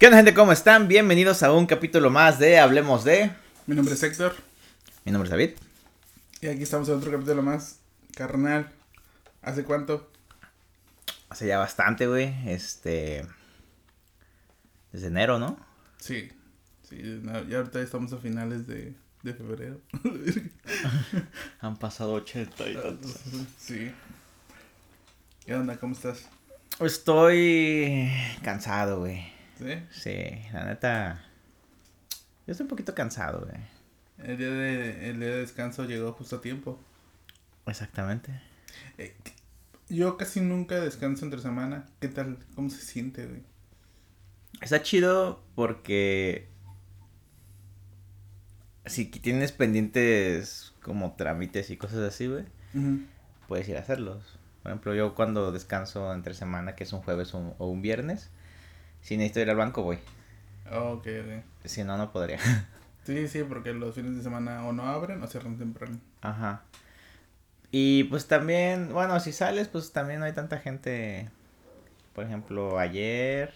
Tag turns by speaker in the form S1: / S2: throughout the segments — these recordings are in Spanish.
S1: ¿Qué onda gente? ¿Cómo están? Bienvenidos a un capítulo más de Hablemos de...
S2: Mi nombre es Héctor
S1: Mi nombre es David.
S2: y aquí estamos en otro capítulo más. Carnal, ¿hace cuánto?
S1: Hace ya bastante, güey. Este... Desde enero, ¿no?
S2: Sí, sí, no, ya ahorita estamos a finales de, de febrero.
S1: Han pasado 80 y tantos.
S2: sí. ¿Qué onda? ¿Cómo estás?
S1: Estoy cansado, güey.
S2: ¿Sí?
S1: Sí, la neta... Yo estoy un poquito cansado, güey.
S2: El día de, el día de descanso llegó justo a tiempo.
S1: Exactamente.
S2: Eh, yo casi nunca descanso entre semana. ¿Qué tal? ¿Cómo se siente, güey?
S1: Está chido porque... Si tienes pendientes como trámites y cosas así, güey. Puedes ir a hacerlos. Por ejemplo, yo cuando descanso entre semana, que es un jueves o un, o un viernes, si necesito ir al banco, voy.
S2: Ok, ok.
S1: Si no, no podría.
S2: Sí, sí, porque los fines de semana o no abren o cierran temprano.
S1: Ajá. Y pues también, bueno, si sales, pues también no hay tanta gente. Por ejemplo, ayer...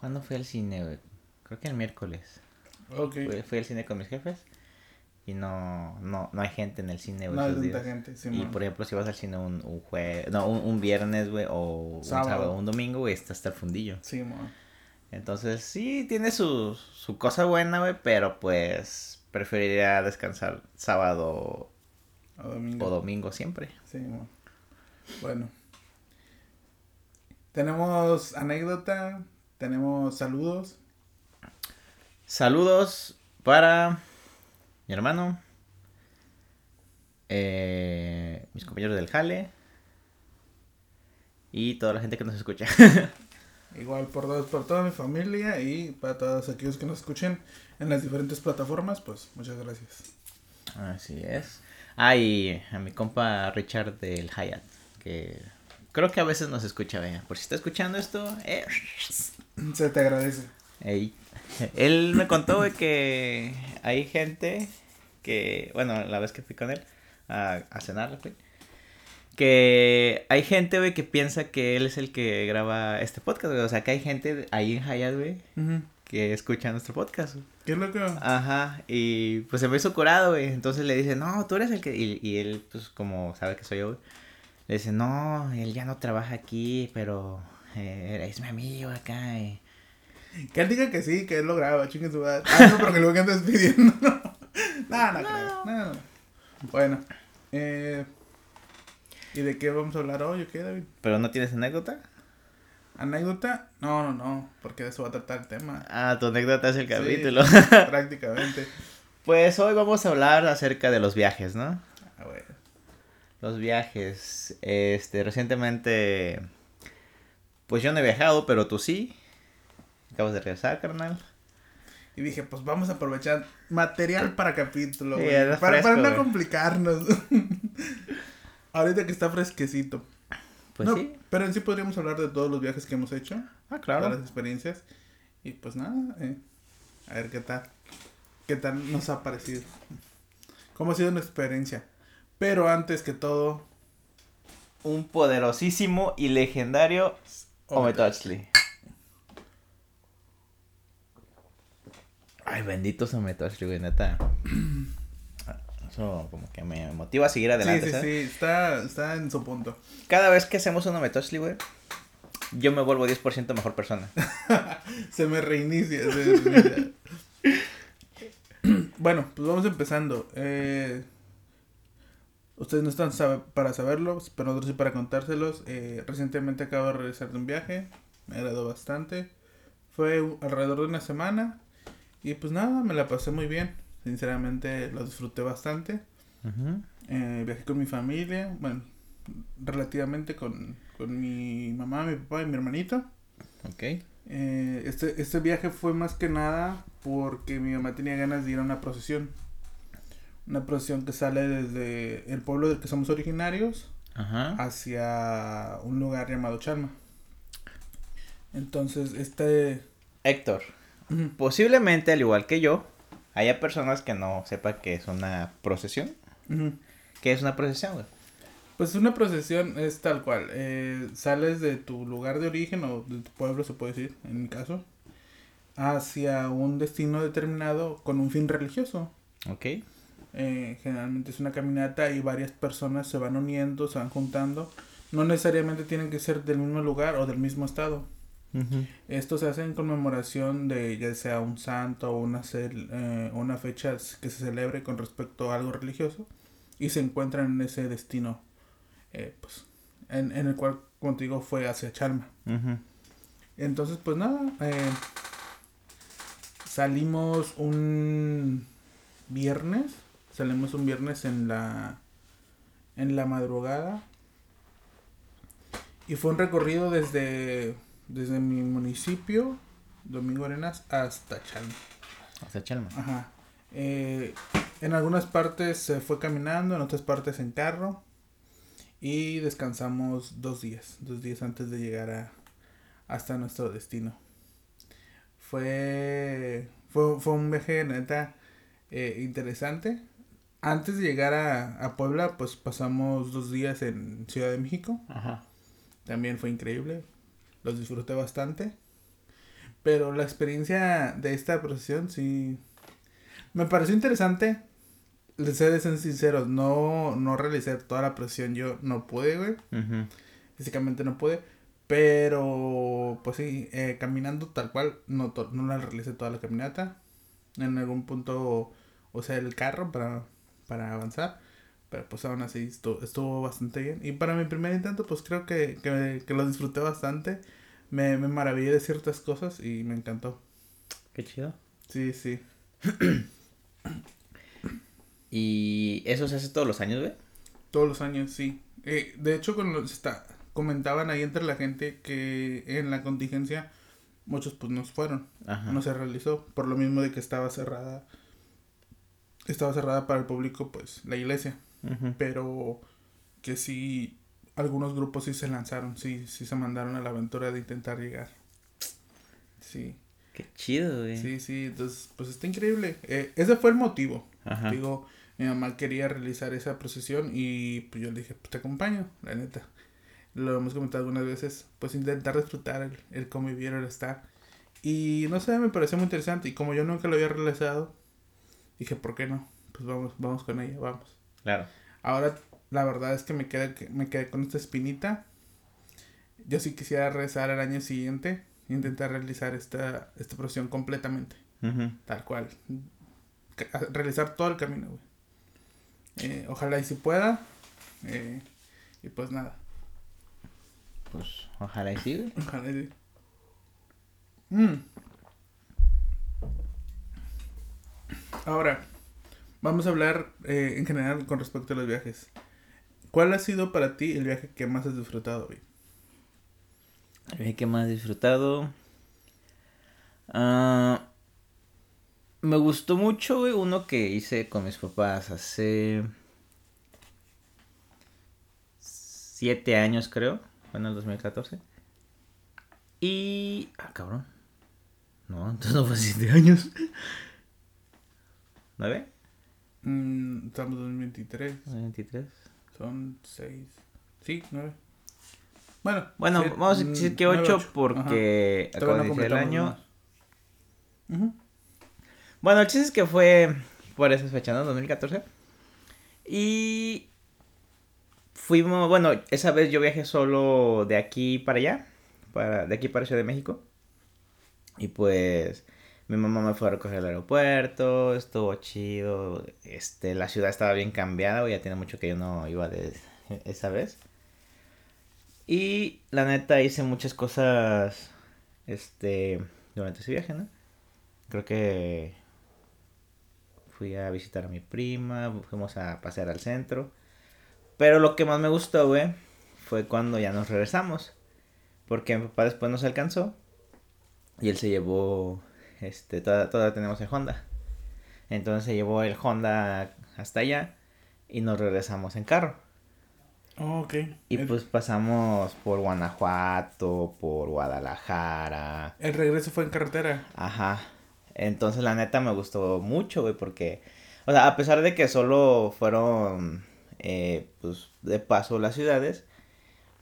S1: ¿Cuándo fui al cine, güey? Creo que el miércoles.
S2: Ok.
S1: Fui, fui al cine con mis jefes. Y no, no, no hay gente en el cine, güey.
S2: No hay tanta gente, sí,
S1: y
S2: man.
S1: por ejemplo, si vas al cine un, un jueves, no, un, un viernes, güey, o un
S2: Sábado.
S1: sábado o un domingo, güey, está hasta el fundillo.
S2: Sí, mo.
S1: Entonces, sí, tiene su, su cosa buena, güey, pero pues preferiría descansar sábado
S2: O domingo.
S1: o domingo siempre.
S2: Sí, mo. Bueno. Tenemos anécdota, tenemos saludos.
S1: Saludos para mi hermano, eh, mis compañeros del Jale y toda la gente que nos escucha.
S2: Igual por, todos- por toda mi familia y para todos aquellos que nos escuchen en las diferentes plataformas, pues muchas gracias.
S1: Así es. Ah, y a mi compa Richard del Hyatt, que creo que a veces nos escucha, vea. Por si está escuchando esto, eh,
S2: Se te agradece.
S1: ey. Él me contó, güey, que hay gente que, bueno, la vez que fui con él a, a cenar, güey, que hay gente, güey, que piensa que él es el que graba este podcast, güey. O sea, que hay gente ahí en Hyatt, güey, que escucha nuestro podcast. güey.
S2: ¿Qué loco?
S1: Ajá, y pues se me hizo curado, güey. Entonces le dice, no, tú eres el que. Y, y él, pues como sabe que soy yo, güey, le dice, no, él ya no trabaja aquí, pero eh, es mi amigo acá. Y...
S2: Que él diga que sí, que él lo graba, chingue su madre. Ah, no, porque luego que andas pidiendo. no, no, creo. No, no. Bueno. Eh, ¿Y de qué vamos a hablar hoy o qué, David?
S1: ¿Pero no tienes anécdota?
S2: ¿Anécdota? No, no, no, porque de eso va a tratar el tema.
S1: Ah, tu anécdota es el capítulo.
S2: Sí, prácticamente.
S1: pues hoy vamos a hablar acerca de los viajes, ¿no?
S2: Ah, bueno.
S1: Los viajes. Este, recientemente. Pues yo no he viajado, pero tú sí. Acabas de regresar, carnal.
S2: Y dije, pues vamos a aprovechar material para capítulo,
S1: Sí,
S2: güey.
S1: era
S2: para,
S1: fresco,
S2: para no
S1: güey.
S2: complicarnos. Ahorita que está fresquecito.
S1: Pues
S2: No,
S1: sí.
S2: Pero en sí podríamos hablar de todos los viajes que hemos hecho.
S1: Ah,
S2: Todas las
S1: claro.
S2: experiencias. Y pues nada, eh, a ver qué tal. ¿Qué tal nos ha parecido? ¿Cómo ha sido nuestra experiencia? Pero antes que todo,
S1: Un poderosísimo y legendario Ometoxli. Ay, bendito Ometoxli, güey, neta. Eso como que me motiva a seguir
S2: Sí,
S1: adelante,
S2: sí, sí,
S1: ¿sabes?
S2: está, está en su punto.
S1: Cada vez que hacemos un Ometoxli, güey, yo me vuelvo 10% mejor persona.
S2: Se me reinicia. se reinicia. bueno, pues vamos empezando. Eh, ustedes no están para saberlo, pero nosotros sí para contárselos. Eh, recientemente acabo de regresar de un viaje. Me agradó bastante. Fue alrededor de una semana. Y pues nada, me la pasé muy bien. Sinceramente lo disfruté bastante.
S1: Ujú.
S2: Eh, viajé con mi familia. Bueno, relativamente con, con mi mamá, mi papá y mi hermanito.
S1: Ok.
S2: Eh, este, este viaje fue más que nada porque mi mamá tenía ganas de ir a una procesión. Una procesión que sale desde el pueblo del que somos originarios hacia un lugar llamado Chalma. Entonces, este...
S1: Héctor, Posiblemente, al igual que yo, haya personas que no sepan que es una procesión. ¿Qué es una procesión, güey?
S2: Pues una procesión es tal cual. eh, sales de tu lugar de origen o de tu pueblo, se puede decir, en mi caso. hacia un destino determinado con un fin religioso.
S1: Ok.
S2: Eh, generalmente es una caminata y varias personas se van uniendo, se van juntando. No necesariamente tienen que ser del mismo lugar o del mismo estado. Esto se hace en conmemoración de ya sea un santo o una, eh, una fecha que se celebre con respecto a algo religioso y se encuentran en ese destino, eh, pues, en, en, el cual, digo, fue hacia Chalma. Entonces, pues nada, eh, salimos un viernes, salimos un viernes en la, en la madrugada y fue un recorrido desde desde mi municipio, Domingo Arenas, hasta Chalma.
S1: Hasta Chalma.
S2: Ajá. Eh, en algunas partes se fue caminando, en otras partes en carro. Y descansamos dos días, dos días antes de llegar a, hasta nuestro destino. Fue, fue, fue un viaje neta eh, interesante. Antes de llegar a, a, Puebla, pues pasamos dos días en Ciudad de México. Ajá. También fue increíble los disfruté bastante. Pero la experiencia de esta procesión sí me pareció interesante. Les he de ser sinceros, no, no realicé toda la procesión, yo no pude, güey. Físicamente no pude. Pero, pues sí, eh, caminando tal cual, no, no la realicé toda la caminata. En algún punto, o sea, el carro para, para avanzar. Pero pues aún así estuvo, estuvo, bastante bien. Y para mi primer intento, pues creo que, que, que lo disfruté bastante. Me, me maravillé de ciertas cosas y me encantó.
S1: Qué chido.
S2: Sí, sí.
S1: ¿Y eso se hace todos los años, güey?
S2: Todos los años, sí. Eh, de hecho, cuando está, comentaban ahí entre la gente que en la contingencia muchos pues no fueron. No se realizó. Por lo mismo de que estaba cerrada. Estaba cerrada para el público, pues, la iglesia. Pero que sí, algunos grupos sí se lanzaron, sí, sí se mandaron a la aventura de intentar llegar. Sí.
S1: Qué chido, güey.
S2: Sí, sí, entonces, pues está increíble. Eh, ese fue el motivo. Digo, mi mamá quería realizar esa procesión y pues yo le dije, pues te acompaño, la neta. Lo hemos comentado algunas veces, pues intentar disfrutar el, el convivir, el estar. Y no sé, me pareció muy interesante. Y como yo nunca lo había realizado, dije, ¿por qué no? Pues vamos, vamos con ella, vamos.
S1: Claro.
S2: Ahora, la verdad es que me quedé, me quedé con esta espinita. Yo sí quisiera rezar al año siguiente, intentar realizar esta, esta procesión completamente. Tal cual. Realizar todo el camino, güey. Eh, ojalá y si pueda. Eh, y pues nada.
S1: Pues ojalá y sí,
S2: Ojalá y sí. Mm. Ahora, Vamos a hablar eh, en general con respecto a los viajes. ¿Cuál ha sido para ti el viaje que más has disfrutado, hoy?
S1: El viaje que más he disfrutado. Ah, me gustó mucho, güey, uno que hice con mis papás hace. Siete años, creo. Fue en el 2014. Y. Ah, cabrón. No, entonces no fue siete años. ¿Nueve?
S2: Mm, estamos en 2023.
S1: 2023.
S2: Son 6. Sí, 9. Bueno,
S1: bueno vamos a decir que 8 porque acabo de el año. Bueno, el chiste es que fue por esas fechas, ¿no? 2014. Y fuimos, bueno, esa vez yo viajé solo de aquí para allá, para, de aquí para Ciudad de México. Y pues mi mamá me fue a recoger al aeropuerto, estuvo chido. Este, la ciudad estaba bien cambiada, ya tiene mucho que yo no iba de esa vez. Y la neta hice muchas cosas este durante ese viaje, ¿no? Creo que fui a visitar a mi prima, fuimos a pasear al centro. Pero lo que más me gustó, güey, fue cuando ya nos regresamos. Porque mi papá después nos alcanzó. Y él se llevó este, todavía, tenemos el Honda. Entonces se llevó el Honda hasta allá y nos regresamos en carro.
S2: Oh, ok.
S1: Y pues pasamos por Guanajuato, por Guadalajara.
S2: El regreso fue en carretera.
S1: Ajá. Entonces la neta me gustó mucho, güey, porque, o sea, a pesar de que solo fueron, eh, pues, de paso las ciudades,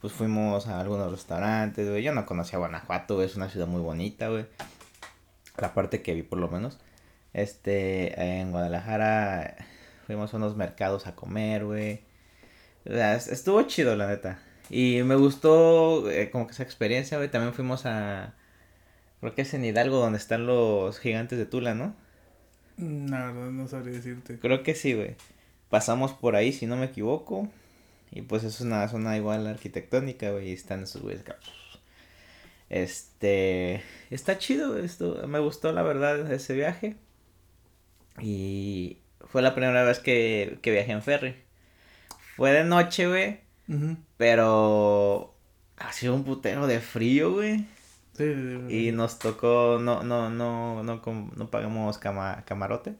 S1: pues fuimos a algunos restaurantes, güey. Yo no conocía Guanajuato, es una ciudad muy bonita, güey. La parte que vi por lo menos. Este, en Guadalajara fuimos a unos mercados a comer, güey. O sea, es- estuvo chido, la neta. Y me gustó eh, como que esa experiencia, güey. También fuimos a... Creo que es en Hidalgo donde están los gigantes de Tula, ¿no?
S2: La verdad no sabría decirte.
S1: Creo que sí, güey. Pasamos por ahí, si no me equivoco. Y pues es una zona igual arquitectónica, güey. Y están esos güeyes. Este. Está chido esto. Me gustó, la verdad, ese viaje. Y fue la primera vez que, que viajé en ferry. Fue de noche, güey.
S2: Ujú.
S1: Pero. Ha sido un putero de frío, güey.
S2: Sí, sí, sí.
S1: Y nos tocó, no, no, no, no, no pagamos cama- camarote.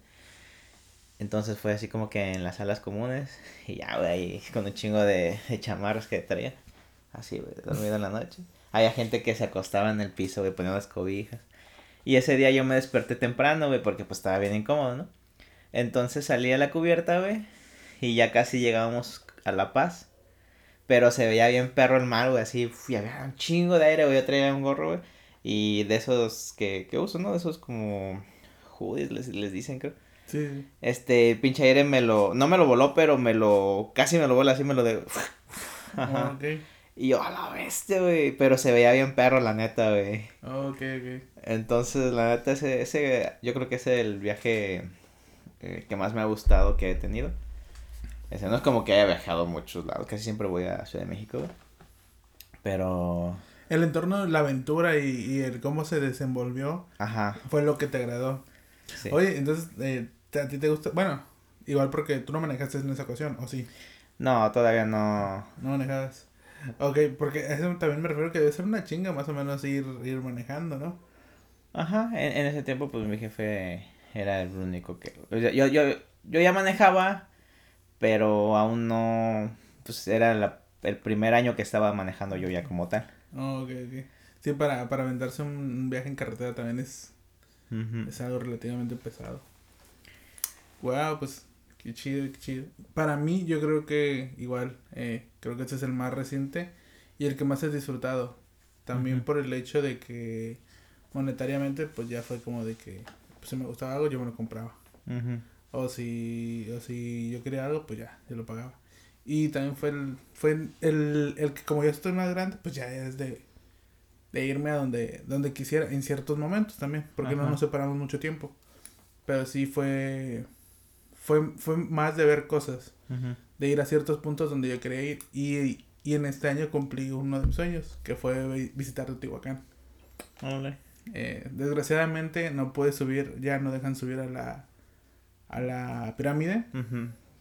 S1: Entonces fue así como que en las salas comunes. Y ya, güey, con un chingo de, de chamarras que traía. Así, güey, dormido en la noche. Había gente que se acostaba en el piso, güey, poniendo las cobijas. Y ese día yo me desperté temprano, güey, porque pues estaba bien incómodo, ¿no? Entonces salí a la cubierta, güey. Y ya casi llegábamos a La Paz. Pero se veía bien perro el mar, güey, así, y había un chingo de aire, güey, yo traía un gorro, güey. Y de esos que, que uso, ¿no? De esos como hoodies les, les dicen, creo.
S2: Sí, sí.
S1: Este, el pinche aire me lo, no me lo voló, pero me lo, casi me lo voló, así me lo de... Ajá.
S2: Ah, ok.
S1: Y yo, a la bestia, güey, pero se veía bien perro, la neta, güey.
S2: Ok, ok.
S1: Entonces, la neta, ese, ese, yo creo que es el viaje eh, que más me ha gustado que he tenido. Ese no es como que haya viajado a muchos lados, casi siempre voy a Ciudad de México, güey. Pero,
S2: El entorno, la aventura y, y el cómo se desenvolvió
S1: ajá,
S2: fue lo que te agradó.
S1: sí.
S2: Oye, entonces, eh, ¿te- ¿a ti te gusta? Bueno, igual porque tú no manejaste en esa ocasión, ¿o sí?
S1: No, todavía no.
S2: No manejabas. Ok, porque a eso también me refiero que debe ser una chinga más o menos ir, ir manejando, ¿no?
S1: Ajá, en, en ese tiempo, pues mi jefe era el único que. o sea, yo, yo, yo ya manejaba, pero aún no. Pues era la- el primer año que estaba manejando yo ya como tal.
S2: Oh, ok, ok. Sí, para, para aventarse un, un viaje en carretera también es, es algo relativamente pesado. Wow, pues qué chido, qué chido. Para mí, yo creo que igual, eh, creo que este es el más reciente y el que más he disfrutado. También por el hecho de que monetariamente, pues ya fue como de que pues, si me gustaba algo, yo me lo compraba. O si, o si yo quería algo, pues ya, yo lo pagaba. Y también fue el, fue el, el que como yo estoy más grande, pues ya es de, de irme a donde, donde quisiera, en ciertos momentos también, porque no nos separamos mucho tiempo. Pero sí fue, fue, fue más de ver cosas, de ir a ciertos puntos donde yo quería ir. Y, y en este año cumplí uno de mis sueños, que fue vi- visitar Teotihuacán.
S1: Órale.
S2: Eh, desgraciadamente no pude subir, ya no dejan subir a la, a la pirámide,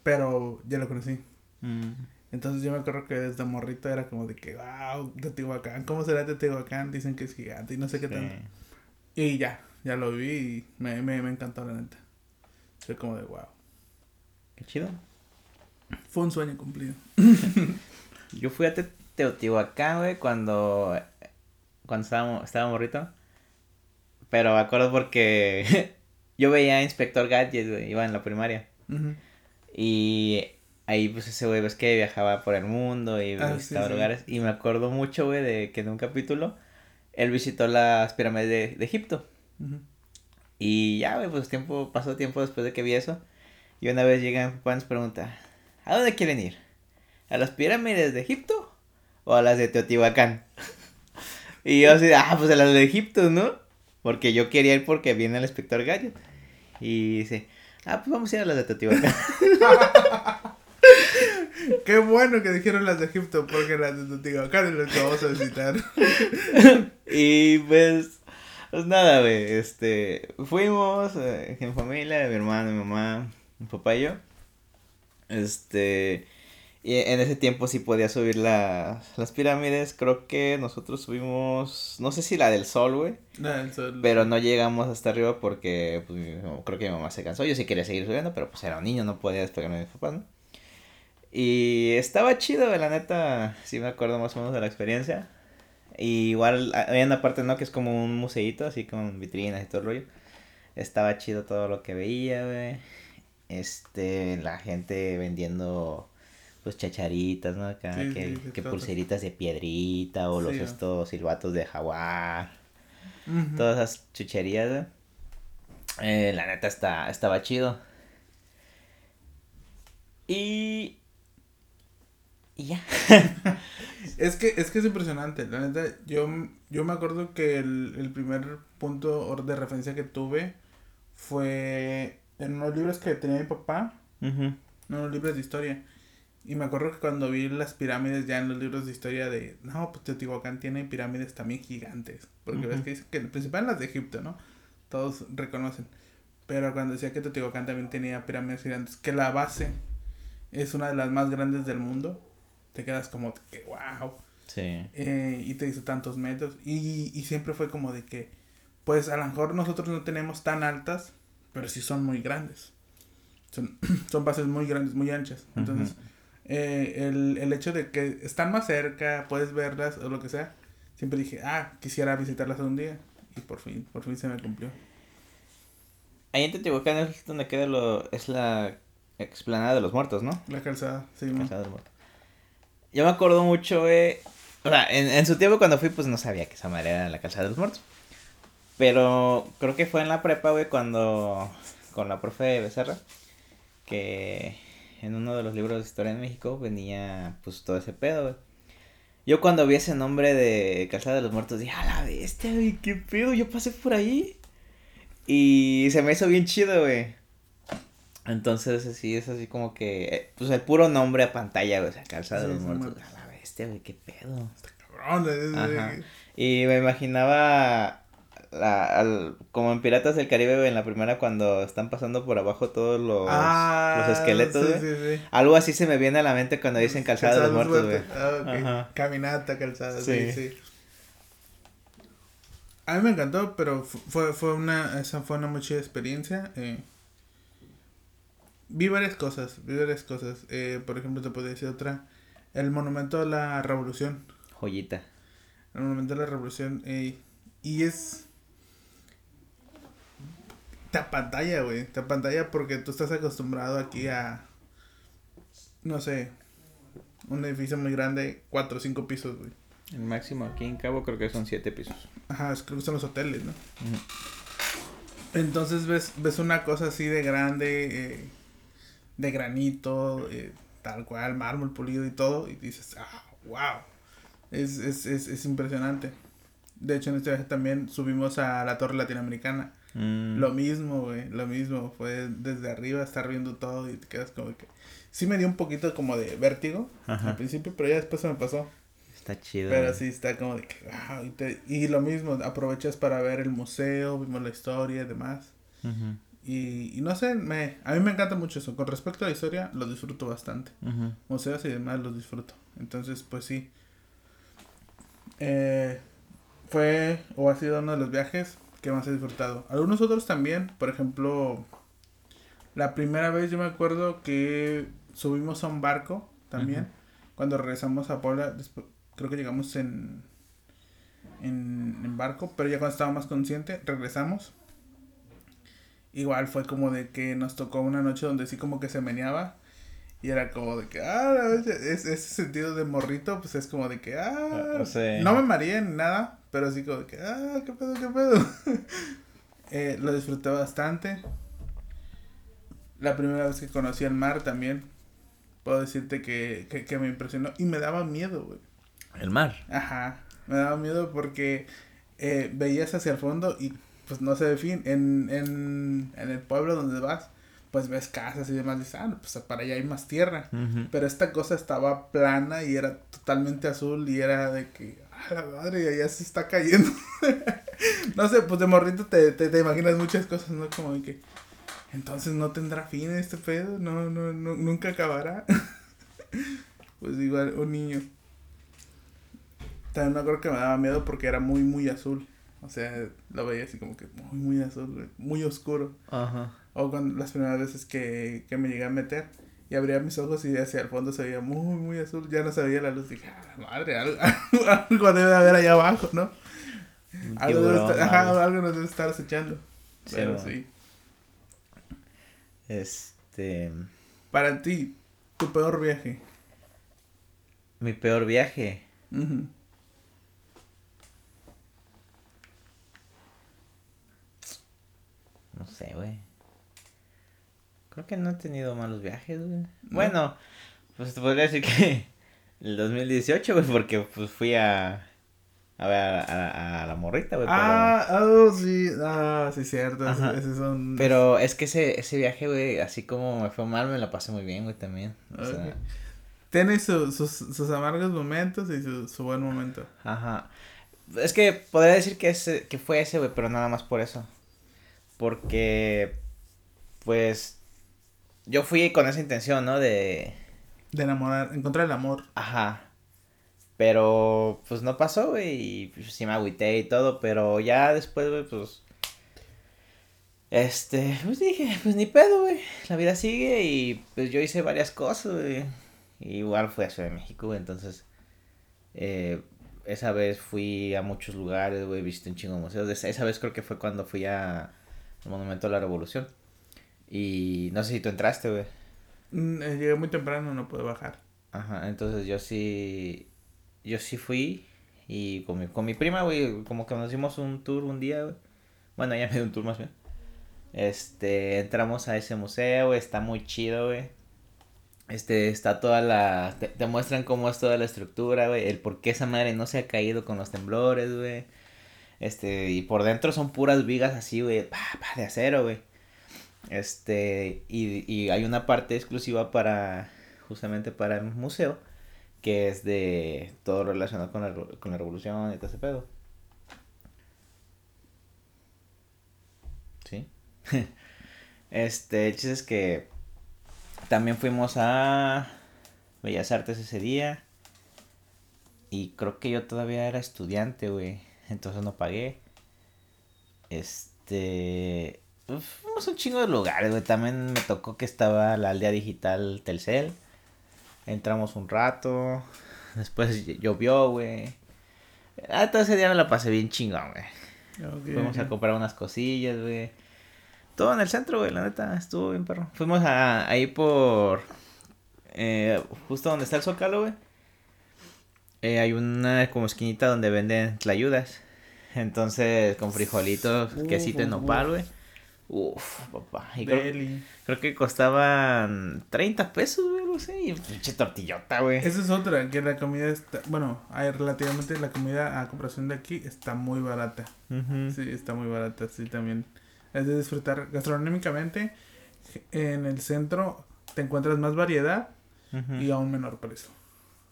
S2: pero ya lo conocí.
S1: Mm.
S2: Entonces yo me acuerdo que desde morrito era como de que, wow, Teotihuacán, ¿cómo será Teotihuacán? Dicen que es gigante y no sé qué
S1: Sí.
S2: tanto. Y ya, ya lo vi y me, me, me encantó la neta. Fue como de wow.
S1: Qué chido.
S2: Fue un sueño cumplido.
S1: Yo fui a Te- Teotihuacán, güey, cuando. Cuando estaba, estaba morrito. Pero me acuerdo porque. yo veía a Inspector Gadget, güey, iba en la primaria. Y ahí, pues ese güey, ves que viajaba por el mundo y
S2: Ah,
S1: visitaba
S2: sí.
S1: lugares. Y me acuerdo mucho, güey, de que en un capítulo él visitó las pirámides de, de Egipto. Y ya, güey, pues tiempo, pasó tiempo después de que vi eso. Y una vez llega mi papá y nos pregunta, ¿a dónde quieren ir? ¿A las pirámides de Egipto? ¿O a las de Teotihuacán? y yo así, ah, pues a las de Egipto, ¿no? Porque yo quería ir porque viene el inspector Gadget. Y dice, ah, pues vamos a ir a las de Teotihuacán.
S2: Qué bueno que dijeron las de Egipto, porque las de Teotihuacán es las que vamos a visitar.
S1: y pues, pues nada, güey, este, fuimos eh, en familia, mi hermano, mi mamá, mi papá y yo. Este, y en ese tiempo sí podía subir las, las pirámides, creo que nosotros subimos, no sé si la del sol, güey,
S2: Nada, el sol.
S1: pero no llegamos hasta arriba porque, pues, creo que mi mamá se cansó, yo sí quería seguir subiendo, pero pues era un niño, no podía despegarme de mis papás, ¿no? Y estaba chido, la neta, sí me acuerdo más o menos de la experiencia. Y igual hay una parte, ¿no? Que es como un museíto, así con vitrinas y todo el rollo. Estaba chido todo lo que veía, güey. Este, la gente vendiendo, pues, chacharitas, ¿no? Acá,
S2: Sí,
S1: que,
S2: sí,
S1: que pulseritas de piedrita o los estos silbatos de jaguar. Todas esas chucherías. Eh, la neta está, estaba chido. Y... Y ya.
S2: Es que, es que es impresionante, la neta, yo, yo me acuerdo que el, el primer punto de referencia que tuve fue en unos libros que tenía mi papá, en unos libros de historia. Y me acuerdo que cuando vi las pirámides ya en los libros de historia de, no, pues Teotihuacán tiene pirámides también gigantes. Porque ves que dicen que principal las de Egipto, ¿no? Todos reconocen. Pero cuando decía que Teotihuacán también tenía pirámides gigantes, que la base es una de las más grandes del mundo, te quedas como que, wow. Sí. Eh, y te dice tantos metros. Y, y siempre fue como de que, pues a lo mejor nosotros no tenemos tan altas, pero sí son muy grandes. Son, son bases muy grandes, muy anchas. Entonces, eh, el, el hecho de que están más cerca, puedes verlas o lo que sea, siempre dije, ah, quisiera visitarlas un día. Y por fin, por fin se me cumplió.
S1: Ahí en Teotihuacán es donde queda lo, es la explanada de los muertos, ¿no?
S2: La calzada, sí. La calzada de los muertos.
S1: Yo me acuerdo mucho, eh, o sea, en, en, su tiempo cuando fui, pues no sabía que esa madre era la calzada de los muertos. Pero creo que fue en la prepa, güey, cuando, con la profe Becerra, que en uno de los libros de historia en México venía pues todo ese pedo, güey. Yo cuando vi ese nombre de Calzada de los Muertos dije, a la bestia, güey, qué pedo, yo pasé por ahí. Y se me hizo bien chido, güey. Entonces, así, es así como que, eh, pues el puro nombre a pantalla, güey, o sea, Calzada de los Muertos. A la bestia, güey, qué pedo. Está cabrón, Ajá. Y me imaginaba la, al, como en Piratas del Caribe, en la primera, cuando están pasando por abajo todos los, ah, los esqueletos, Algo así se me viene a la mente cuando dicen calzada de los muertos, güey.
S2: Ah, Caminata, calzada, sí. sí, A mí me encantó, pero fue, fue una, esa fue una muy chida experiencia. Eh. Vi varias cosas, vi varias cosas. Eh, por ejemplo, te podría decir otra. El Monumento a la Revolución.
S1: Joyita.
S2: El Monumento a la Revolución. Eh, y es te pantalla, güey. Te pantalla porque tú estás acostumbrado aquí a. No sé. Un edificio muy grande, cuatro o cinco pisos, güey.
S1: El máximo aquí en Cabo creo que son siete pisos.
S2: Ajá, creo que son los hoteles, ¿no? Entonces ves, ves una cosa así de grande, eh, de granito, eh, tal cual, mármol pulido y todo, y dices, ah, wow. Es, es, es, es impresionante. De hecho, en este viaje también subimos a la Torre Latinoamericana Mm. Lo mismo, güey, lo mismo. Fue desde arriba estar viendo todo y te quedas como que... Sí me dio un poquito como de vértigo al principio, pero ya después se me pasó.
S1: Está chido.
S2: Pero sí, está como de que... y, lo mismo, aprovechas para ver el museo, vimos la historia y demás. y, y, no sé, me, a mí me encanta mucho eso. Con respecto a la historia, lo disfruto bastante. Museos y demás los disfruto. Entonces, pues sí. Eh, fue o ha sido uno de los viajes que más he disfrutado. Algunos otros también, por ejemplo, la primera vez yo me acuerdo que subimos a un barco también, cuando regresamos a Puebla, después, creo que llegamos en, en, barco, pero ya cuando estaba más consciente, regresamos. Igual fue como de que nos tocó una noche donde sí como que se meneaba. Y era como de que, ah, ese sentido de morrito, pues es como de que, ah, no me mareé ni nada, pero así como de que, ah, qué pedo, qué pedo. eh, lo disfruté bastante. La primera vez que conocí el mar también, puedo decirte que, que, que me impresionó y me daba miedo, güey.
S1: ¿El mar?
S2: Ajá, me daba miedo porque eh, veías hacia el fondo y pues no se ve fin. En, en, en el pueblo donde vas, pues ves casas y demás, dices, ah, pues para allá hay más tierra. Pero esta cosa estaba plana y era totalmente azul y era de que, ah, la madre, allá se está cayendo. no sé, pues de morrito te, te, imaginas muchas cosas, ¿no? Como de que, entonces no tendrá fin este pedo, no, no, no nunca acabará. pues igual, un niño. También me acuerdo que me daba miedo porque era muy, muy azul. O sea, lo veía así como que muy, muy azul, muy oscuro. Ajá. O con las primeras veces que, que me llegué a meter y abría mis ojos y hacia el fondo se veía muy, muy azul. Ya no se veía la luz. Dije, ah, madre, algo, algo debe haber allá abajo, ¿no? Algo, debe estar, ajá, algo nos debe estar acechando. Pero sí.
S1: Este.
S2: Para ti, tu peor viaje.
S1: Mi peor viaje. No no sé, güey. Creo que no he tenido malos viajes, güey. Bueno, pues te podría decir que el 2018, güey, porque pues fui a a ver a, la morrita, güey.
S2: Ah, oh, sí, ah, sí, cierto. Ese, son...
S1: Pero es que ese, ese viaje, güey, así como me fue mal, me la pasé muy bien, güey, también. O sea...
S2: Tiene sus, sus amargos momentos y su, su buen momento.
S1: Ajá. Es que podría decir que, ese, que fue ese, güey, pero nada más por eso. Porque, pues, yo fui con esa intención, ¿no? De...
S2: De enamorar, encontrar el amor.
S1: Ajá. Pero, pues no pasó, güey, y pues, sí me agüité y todo, pero ya después, güey, pues... Este, pues dije, pues ni pedo, güey, la vida sigue y pues yo hice varias cosas, güey. Igual fui a Ciudad de México, güey, entonces... Eh, esa vez fui a muchos lugares, güey, visité un chingo de museos. Esa vez creo que fue cuando fui a... El Monumento a la Revolución. Y no sé si tú entraste, güey.
S2: Mm, eh, llegué muy temprano, no pude bajar.
S1: Ajá, entonces yo sí yo sí fui y con mi, con mi prima, güey, como que nos dimos un tour un día, güey. Bueno, ya me dio un tour más bien. Este, entramos a ese museo, está muy chido, güey. Este, está toda la... Te, muestran cómo es toda la estructura, güey. El por qué esa madre no se ha caído con los temblores, güey. Este, y por dentro son puras vigas así, güey. Pa, pa, de acero, güey. Este, y, y hay una parte exclusiva para... Justamente para el museo que es de todo relacionado con la, con la revolución y todo ese pedo. Sí. este, el chiste es que también fuimos a Bellas Artes ese día. Y creo que yo todavía era estudiante, güey. Entonces no pagué. Este. Fuimos un chingo de lugares, güey. También me tocó que estaba la aldea digital Telcel. Entramos un rato. Después llovió, güey. Ah, todo ese día me la pasé bien chingón, güey. Fuimos a comprar unas cosillas, güey. Todo en el centro, güey, la neta, estuvo bien perro. Fuimos a, ahí por... Eh, justo donde está el Zócalo, güey. Eh, hay una como esquinita donde venden tlayudas. Entonces, con frijolitos, quesito en nopal, güey. Uf, papá. Y creo, que costaban 30 pesos, güey, no sé. Y pinche tortillota, güey.
S2: Esa es otra, que la comida está. Bueno, hay relativamente la comida a comparación de aquí está muy barata. Sí, está muy barata, sí, también. Es de disfrutar gastronómicamente. En el centro te encuentras más variedad y a un menor precio.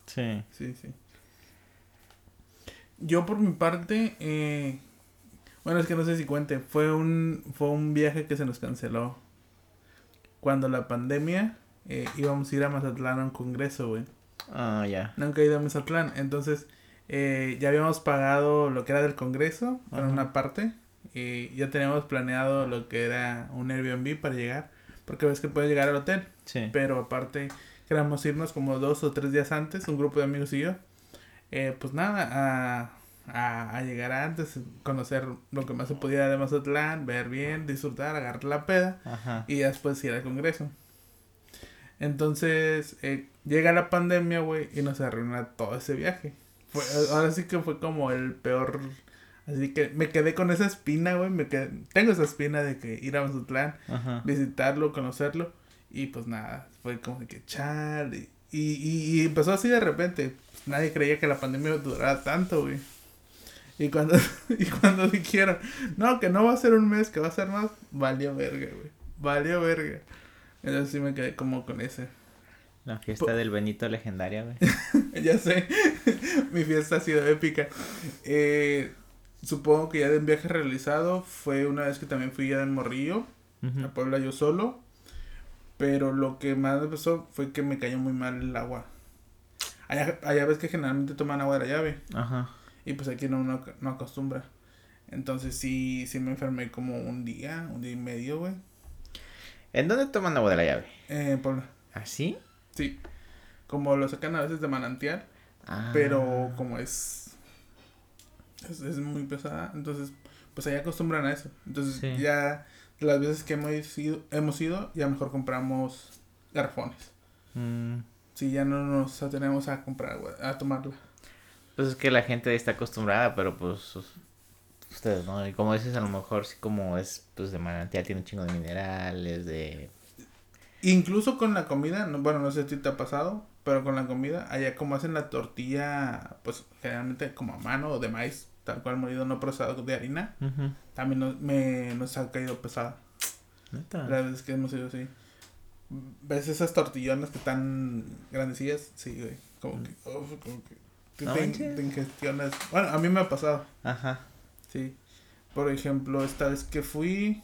S2: Sí. Sí, sí. Yo, por mi parte, eh bueno, es que no sé si cuente. Fue un, fue un viaje que se nos canceló. Cuando la pandemia eh, íbamos a ir a Mazatlán a un congreso, güey.
S1: Ah, ya.
S2: Nunca he ido a Mazatlán. Entonces, eh, ya habíamos pagado lo que era del congreso, para una parte. Y ya teníamos planeado lo que era un Airbnb para llegar. Porque ves que puedes llegar al hotel. Sí. Pero aparte, queríamos irnos como dos o tres días antes, un grupo de amigos y yo. Eh, pues nada, a a, a, llegar antes, conocer lo que más se pudiera de Mazatlán, ver bien, disfrutar, agarrar la peda y después ir al Congreso. Entonces, eh, llega la pandemia, güey, y nos arruina todo ese viaje. Fue, ahora sí que fue como el peor. Así que me quedé con esa espina, güey. Me quedé, tengo esa espina de que ir a Mazatlán, visitarlo, conocerlo. Y pues nada, fue como de que chal. Y, y, y empezó así de repente. nadie creía que la pandemia durara tanto, güey. Y cuando, y cuando dijeron, no, que no va a ser un mes, que va a ser más, valió verga, güey. Valió verga. Entonces sí me quedé como con ese.
S1: La fiesta del Benito legendaria, güey.
S2: ya sé. Mi fiesta ha sido épica. Eh, supongo que ya de un viaje realizado fue una vez que también fui ya de Morrillo, a Puebla yo solo. Pero lo que más me pasó fue que me cayó muy mal el agua. Allá, allá ves que generalmente toman agua de la llave. Ajá. Y pues aquí no, no, no acostumbra. Entonces sí, sí me enfermé como un día, un día y medio, güey.
S1: ¿En dónde toman agua de la llave?
S2: En Puebla.
S1: ¿Ah, sí?
S2: Sí. Como lo sacan a veces de manantial. Ah. Pero como es, es, es muy pesada, entonces pues allá acostumbran a eso. Entonces ya las veces que hemos ido, hemos ido ya mejor compramos garrafones. Mm. Sí, ya no nos atenemos a comprar agua, a tomarla.
S1: Pues es que la gente está acostumbrada, pero pues ustedes, ¿no? Y como dices, a lo mejor sí como es, pues de manantial, tiene un chingo de minerales, de...
S2: Incluso con la comida, no, bueno, no sé si te ha pasado, pero con la comida, allá como hacen la tortilla, pues generalmente como a mano o de maíz, tal cual molido, no procesado de harina, también nos, me, nos ha caído pesada.
S1: Neta.
S2: La vez que hemos ido así. ¿Ves esas tortillonas que están grandecillas? Sí, güey. Como que, como que te,
S1: No
S2: te- ingestionas. Bueno, a mí me ha pasado.
S1: Ajá.
S2: Sí. Por ejemplo, esta vez que fui,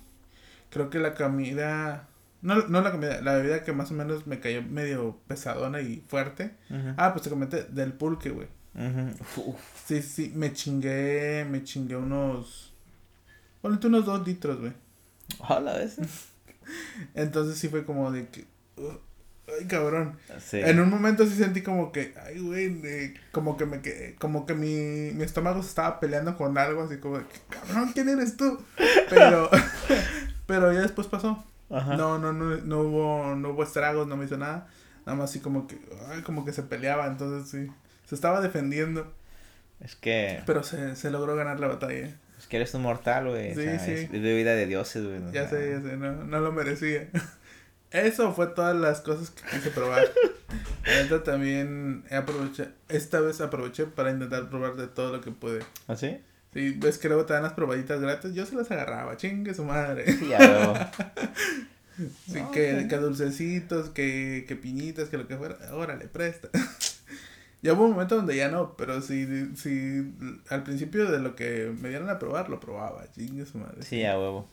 S2: creo que la comida. No, no la comida, la bebida que más o menos me cayó medio pesadona y fuerte.
S1: Ujú.
S2: Ah, pues te comenté del pulque, güey.
S1: Uf.
S2: Sí, sí, me chingué, me chingué unos. Ponete unos dos litros, güey.
S1: Hola, ¿ves?
S2: Entonces sí fue como de que. uh, ay, cabrón.
S1: Sí.
S2: En un momento sí sentí como que, ay, güey, de- como que me que como que mi, mi estómago se estaba peleando con algo, así como de cabrón, ¿quién eres tú? Pero, pero ya después pasó.
S1: Ajá.
S2: No, no, no, no hubo, no hubo estragos, no me hizo nada. Nada más así como que, ay, como que se peleaba, entonces sí. Se estaba defendiendo,
S1: Es que,
S2: pero se, se logró ganar la batalla.
S1: es que eres un mortal, güey.
S2: Sí,
S1: o sea,
S2: sí.
S1: Es, es bebida de dioses, güey.
S2: Ya
S1: sea,
S2: sé, ya sé, no, no lo merecía. Eso fue todas las cosas que quise probar. Neta también he aprovechado, esta vez aproveché para intentar probar de todo lo que pude.
S1: ¿Ah, sí?
S2: Si ves que luego te dan las probaditas gratis, yo se las agarraba, chingue su madre.
S1: Sí, ya.
S2: Sí,
S1: No,
S2: que,
S1: ok.
S2: que dulcecitos, que, que piñitas, que lo que fuera, órale, presta. ya hubo un momento donde ya no, pero si, si al principio de lo que me dieron a probar, lo probaba, chingue su madre.
S1: Sí, a huevo.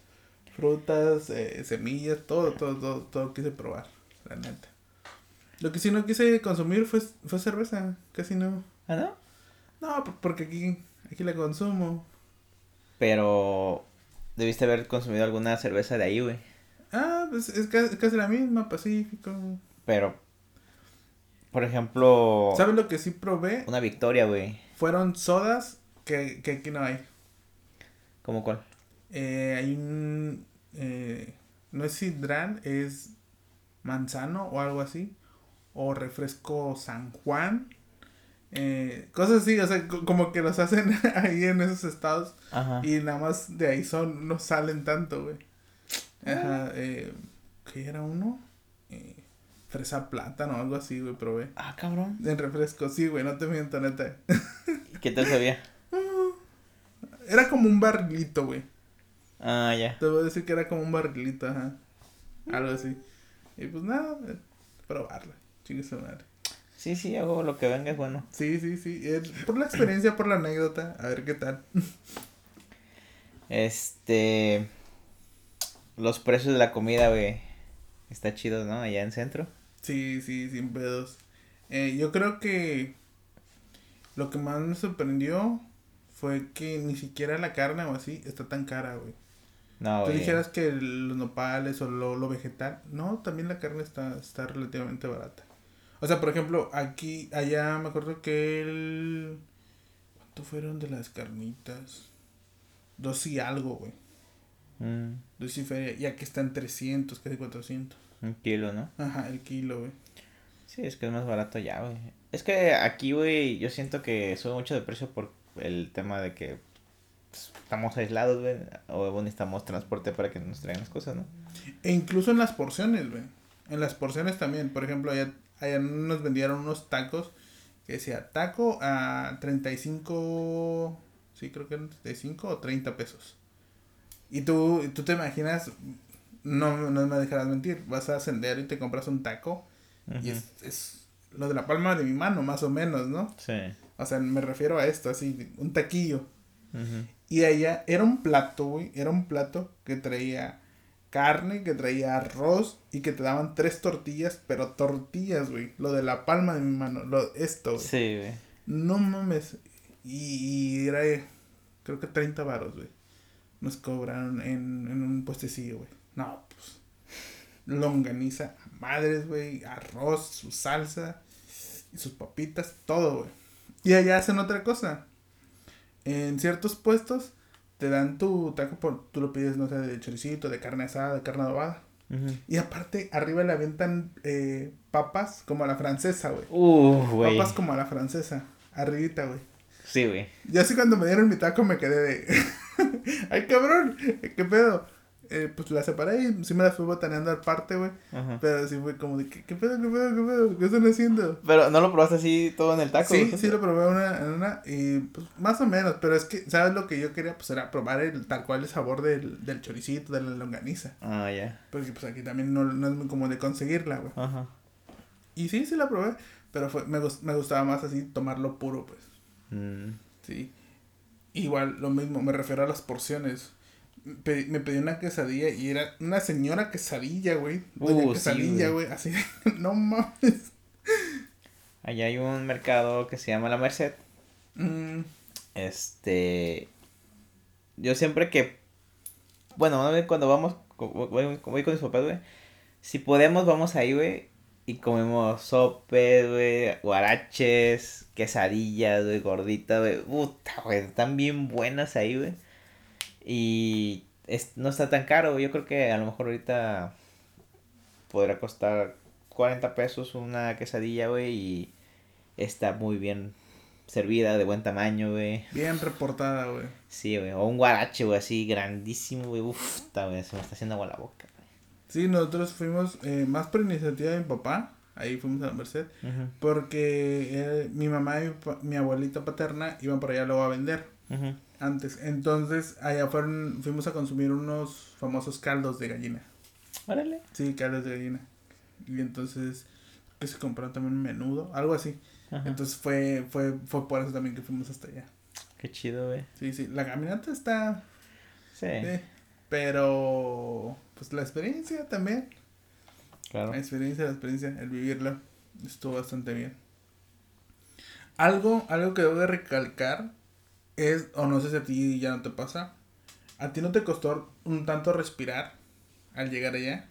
S2: Frutas, eh, semillas, todo, todo, todo, todo quise probar, la neta. Lo que sí no quise consumir fue, fue cerveza, casi no.
S1: ¿Ah, no?
S2: No, porque aquí, aquí la consumo.
S1: Pero debiste haber consumido alguna cerveza de ahí, güey.
S2: Ah, pues es ca- es casi la misma, Pacífico.
S1: Pero, por ejemplo,
S2: ¿Sabes lo que sí probé?
S1: una victoria, güey.
S2: Fueron sodas que, que aquí no hay.
S1: ¿Cómo cuál?
S2: Eh, hay un... eh, no es sidral, es manzano o algo así. O refresco San Juan. Eh, cosas así, o sea, co- como que los hacen ahí en esos estados.
S1: Ajá.
S2: Y nada más de ahí son, no salen tanto, güey.
S1: Ah.
S2: Ajá, eh, ¿qué era uno? Eh, fresa plátano o algo así, güey, probé.
S1: Ah, cabrón.
S2: En refresco, sí, güey, no te miento, neta.
S1: ¿Qué tal sabía?
S2: Era como un barrilito, güey.
S1: Ah, ya.
S2: Te voy a decir que era como un barrilito, ajá. Algo así. Y pues nada, eh, probarla. Chingue su madre.
S1: Sí, sí, hago lo que venga es bueno.
S2: Sí, sí, sí. eh, por la experiencia, por la anécdota. A ver qué tal.
S1: Este. Los precios de la comida, güey. Está chido, ¿no? Allá en centro.
S2: Sí, sí, sin pedos. Eh, yo creo que lo que más me sorprendió fue que ni siquiera la carne o así está tan cara, güey.
S1: No,
S2: Tú dijeras que los nopales o lo, lo vegetal. No, también la carne está, está relativamente barata. O sea, por ejemplo, aquí, allá me acuerdo que el... ¿Cuánto fueron de las carnitas? Dos y algo, güey.
S1: Mm,
S2: Dos y feria. Y aquí están 300, casi 400.
S1: un kilo, ¿no?
S2: Ajá, el kilo, güey.
S1: Sí, es que es más barato ya, güey. Es que aquí, güey, yo siento que sube mucho de precio por el tema de que pues, estamos aislados, güey. O necesitamos transporte para que nos traigan las cosas, ¿no?
S2: E incluso en las porciones, güey. En las porciones también. Por ejemplo, allá, allá nos vendieron unos tacos que decía taco a 35. Sí, creo que eran 35 o 30 pesos. Y tú, tú te imaginas, no, no me dejarás mentir, vas a ascender y te compras un taco y es, es lo de la palma de mi mano, más o menos, ¿no?
S1: Sí.
S2: O sea, me refiero a esto, así, un taquillo. Y allá era un plato, güey. Era un plato que traía carne, que traía arroz y que te daban tres tortillas, pero tortillas, güey. Lo de la palma de mi mano, lo, esto, güey.
S1: Sí, güey.
S2: No mames. Y, y era, creo que 30 varos, güey. Nos cobraron en, en un puestecillo, güey. No, pues. Longaniza, madres, güey. Arroz, su salsa y sus papitas, todo, güey. Y allá hacen otra cosa. En ciertos puestos te dan tu taco por, tú lo pides, no sé, de choricito, de carne asada, de carne adobada. Y aparte, arriba le aventan eh, papas como a la francesa, güey.
S1: Uh, güey.
S2: Papas como a la francesa. Arribita, güey.
S1: Sí, güey.
S2: Yo así cuando me dieron mi taco me quedé de... ¡Ay, cabrón! ¿Qué pedo? Eh, pues la separé y sí me la fui botaneando al parte, güey. Pero sí fue como de, ¿qué, qué pedo, qué pedo, qué pedo? ¿Qué están haciendo?
S1: Pero no lo probaste así todo en el taco.
S2: Sí, sí lo probé una, en una y pues más o menos, pero es que, ¿sabes lo que yo quería? Pues era probar el tal cual el sabor del, del choricito, de la longaniza.
S1: Ah, ya.
S2: Porque pues aquí también no, no es muy como de conseguirla, güey.
S1: Ajá.
S2: Y sí, sí la probé, pero fue, me, me gustaba más así tomarlo puro, pues.
S1: Mm.
S2: Sí. Igual, lo mismo, me refiero a las porciones. Pedí- me pedí una quesadilla y era una señora quesadilla, güey. Doña
S1: Uh,
S2: quesadilla,
S1: güey.
S2: güey. Así, no mames.
S1: Allá hay un mercado que se llama La Merced.
S2: Mm,
S1: Este. Yo siempre que. Bueno, cuando vamos. Voy, voy con mis papás, güey. Si podemos, vamos ahí, güey. Y comemos sopes, güey. Guaraches. Quesadillas, güey. Gorditas, güey. Puta, güey. Están bien buenas ahí, güey. Y. es- no está tan caro. Yo creo que a lo mejor ahorita. Podrá costar 40 pesos una quesadilla, güey. Y. Está muy bien servida, de buen tamaño, güey.
S2: bien reportada, güey.
S1: Sí, güey. O un guarache, güey, así grandísimo, güey. Uf, está, güey. Se me está haciendo agua la boca.
S2: Sí, nosotros fuimos eh, más por iniciativa de mi papá. Ahí fuimos a la Merced. Porque eh, mi mamá y mi, mi abuelita paterna iban por allá luego a vender
S1: ujú.
S2: Antes. Entonces, allá fueron, fuimos a consumir unos famosos caldos de gallina.
S1: Órale.
S2: Sí, caldos de gallina. Y entonces, que se compraron también un menudo, algo así.
S1: Ajá.
S2: Entonces fue, fue, fue por eso también que fuimos hasta allá.
S1: Qué chido, güey.
S2: Sí, sí, la caminata está,
S1: Sí,
S2: pero pues la experiencia también.
S1: claro.
S2: La experiencia, la experiencia, el vivirla, estuvo bastante bien. Algo, algo que debo de recalcar es, o no sé si a ti ya no te pasa, ¿a ti no te costó un tanto respirar al llegar allá?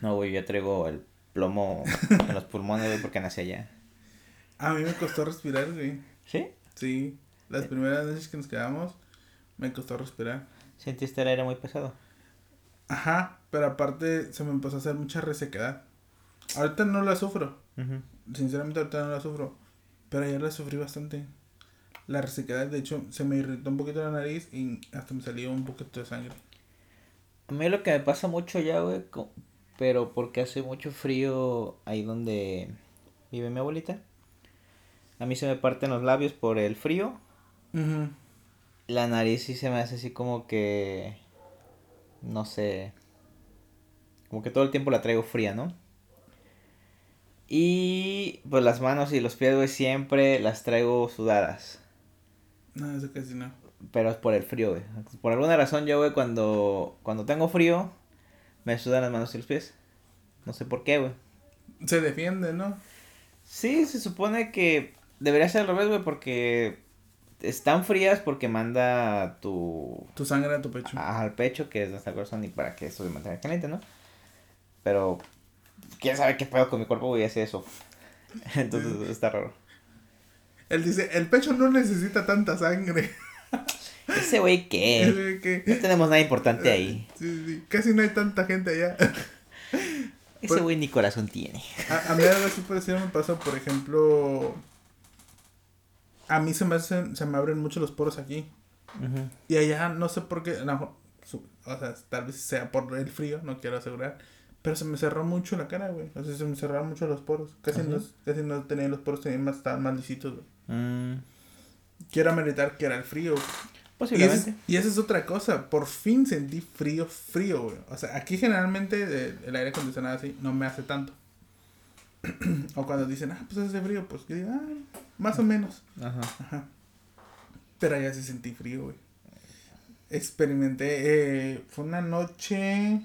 S1: No, güey, yo traigo el plomo en los pulmones, güey, porque nací allá.
S2: A mí me costó respirar, güey.
S1: ¿Sí?
S2: Sí, las primeras noches que nos quedamos me costó respirar.
S1: ¿Sentiste el aire muy pesado?
S2: Ajá, pero aparte se me empezó a hacer mucha resequedad. Ahorita no la sufro, sinceramente ahorita no la sufro, pero ayer la sufrí bastante. La resequedad, de hecho, se me irritó un poquito la nariz y hasta me salió un poquito de sangre.
S1: A mí lo que me pasa mucho ya, güey, pero porque hace mucho frío ahí donde vive mi abuelita. A mí se me parten los labios por el frío. La nariz sí se me hace así como que... No sé. Como que todo el tiempo la traigo fría, ¿no? Y pues las manos y los pies, güey, siempre las traigo sudadas.
S2: No, eso casi no.
S1: Pero es por el frío, güey. Por alguna razón yo, güey, cuando, cuando tengo frío, me sudan las manos y los pies. No sé por qué, güey.
S2: Se defiende, ¿no?
S1: Sí, se supone que debería ser al revés, güey, porque están frías porque manda tu...
S2: Tu sangre a tu pecho.
S1: al pecho, que es nuestra corazón, y para que eso se mantenga caliente, ¿no? Pero, quién sabe qué pedo con mi cuerpo, güey, hace eso. Entonces, está raro.
S2: Él dice, el pecho no necesita tanta sangre.
S1: Ese güey,
S2: que-
S1: No tenemos nada importante ahí.
S2: Sí, sí, casi no hay tanta gente allá.
S1: Ese güey ni corazón tiene.
S2: A, a mí algo así parecido me pasó, por ejemplo, a mí se me hacen, se me abren mucho los poros aquí. Y allá no sé por qué, su- o sea, tal vez sea por el frío, no quiero asegurar. Pero se me cerró mucho la cara, güey. O sea, se me cerraron mucho los poros. Casi, no, casi no tenía los poros, tenía más, estaban más lisitos, güey.
S1: Mm,
S2: Quiero meditar que era el frío.
S1: Posiblemente.
S2: y esa es otra cosa. Por fin sentí frío, frío, güey. O sea, aquí generalmente eh, el aire acondicionado así no me hace tanto. o cuando dicen, ah, pues hace frío, pues yo digo, ah, más o menos.
S1: Ajá.
S2: Ajá. Pero allá sí sentí frío, güey. Experimenté, eh, fue una noche,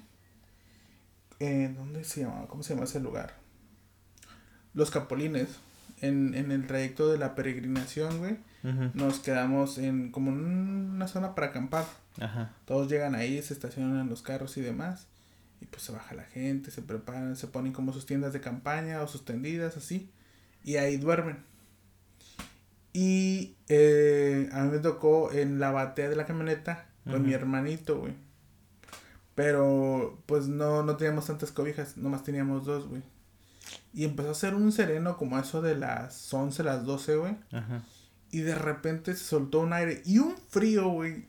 S2: eh, ¿dónde se llamaba? ¿Cómo se llama ese lugar? Los Capolines, en, en el trayecto de la peregrinación, güey. Nos quedamos en como en una zona para acampar.
S1: Ajá.
S2: Todos llegan ahí, se estacionan en los carros y demás. Y pues se baja la gente, se preparan, se ponen como sus tiendas de campaña o sus tendidas, así. Y ahí duermen. Y eh, a mí me tocó en la batea de la camioneta con mi hermanito, güey. Pero pues no, no teníamos tantas cobijas, nomás teníamos dos, güey. Y empezó a hacer un sereno como eso de las 11, las 12, güey.
S1: Ajá.
S2: Y de repente se soltó un aire y un frío, güey.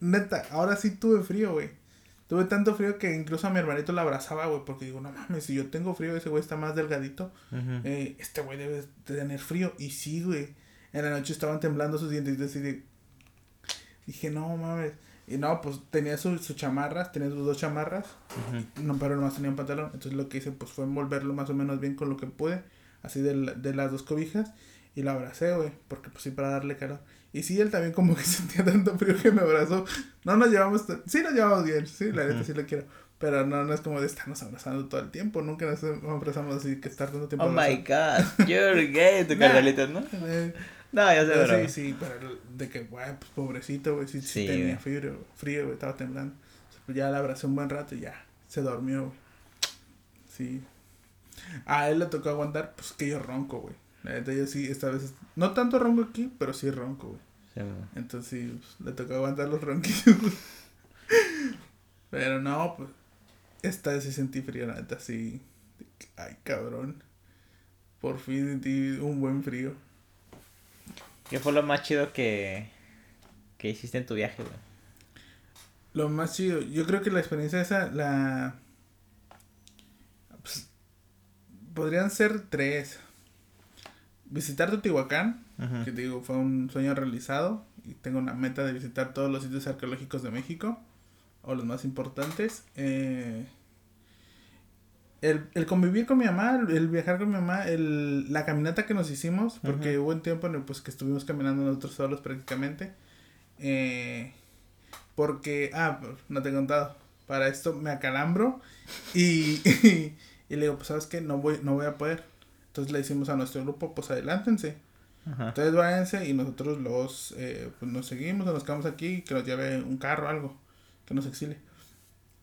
S2: Neta, ahora sí tuve frío, güey. Tuve tanto frío que incluso a mi hermanito la abrazaba, güey, porque digo, no mames, si yo tengo frío, ese güey está más delgadito. eh, este güey debe tener frío. Y sí, güey. En la noche estaban temblando sus dientes y de... Dije, no mames. Y no, pues tenía sus su chamarras, tenía sus dos chamarras. No, pero nomás tenía un pantalón. Entonces lo que hice pues fue envolverlo más o menos bien con lo que pude. Así de, de las dos cobijas. Y lo abracé, güey. Porque pues sí, para darle calor. Y sí, él también como que sentía tanto frío que me abrazó. No nos llevamos... Sí nos llevamos bien. Sí, la neta sí lo quiero. Pero no, no es como de estarnos abrazando todo el tiempo. Nunca nos abrazamos así que estar tanto tiempo
S1: Oh my god. You're gay, tu carnalito, ¿no? No, ya sé,
S2: pero. Sí, sí, pero de que, güey, pues pobrecito, güey, sí, sí, tenía
S1: güey.
S2: frío, frío, güey, estaba temblando. Pues ya la abracé un buen rato y ya, se durmió, güey. Sí. A él le tocó aguantar, pues que yo ronco, güey. La neta, yo sí, esta vez, no tanto ronco aquí, pero sí ronco, güey.
S1: Sí.
S2: Entonces sí, pues, le tocó aguantar los ronquidos, güey. Pero no, pues, esta vez sí sentí frío, la neta, sí. Ay, cabrón. Por fin sentí un buen frío.
S1: ¿Qué fue lo más chido que, que hiciste en tu viaje, güey?
S2: Lo más chido, yo creo que la experiencia esa, la... pues, podrían ser tres. Visitar Teotihuacán, que te digo, fue un sueño realizado. Y tengo una meta de visitar todos los sitios arqueológicos de México. O los más importantes. Eh, el, el convivir con mi mamá, el, el viajar con mi mamá, el, la caminata que nos hicimos, porque hubo un tiempo en el pues, que estuvimos caminando nosotros solos prácticamente. Eh, porque, ah, no te he contado. Para esto me acalambro y, y, le digo, pues sabes que no voy, no voy a poder. Entonces le decimos a nuestro grupo, pues adelántense.
S1: Ajá.
S2: Ustedes váyanse y nosotros los, eh, pues nos seguimos o nos quedamos aquí, que nos lleve un carro o algo, que nos exile.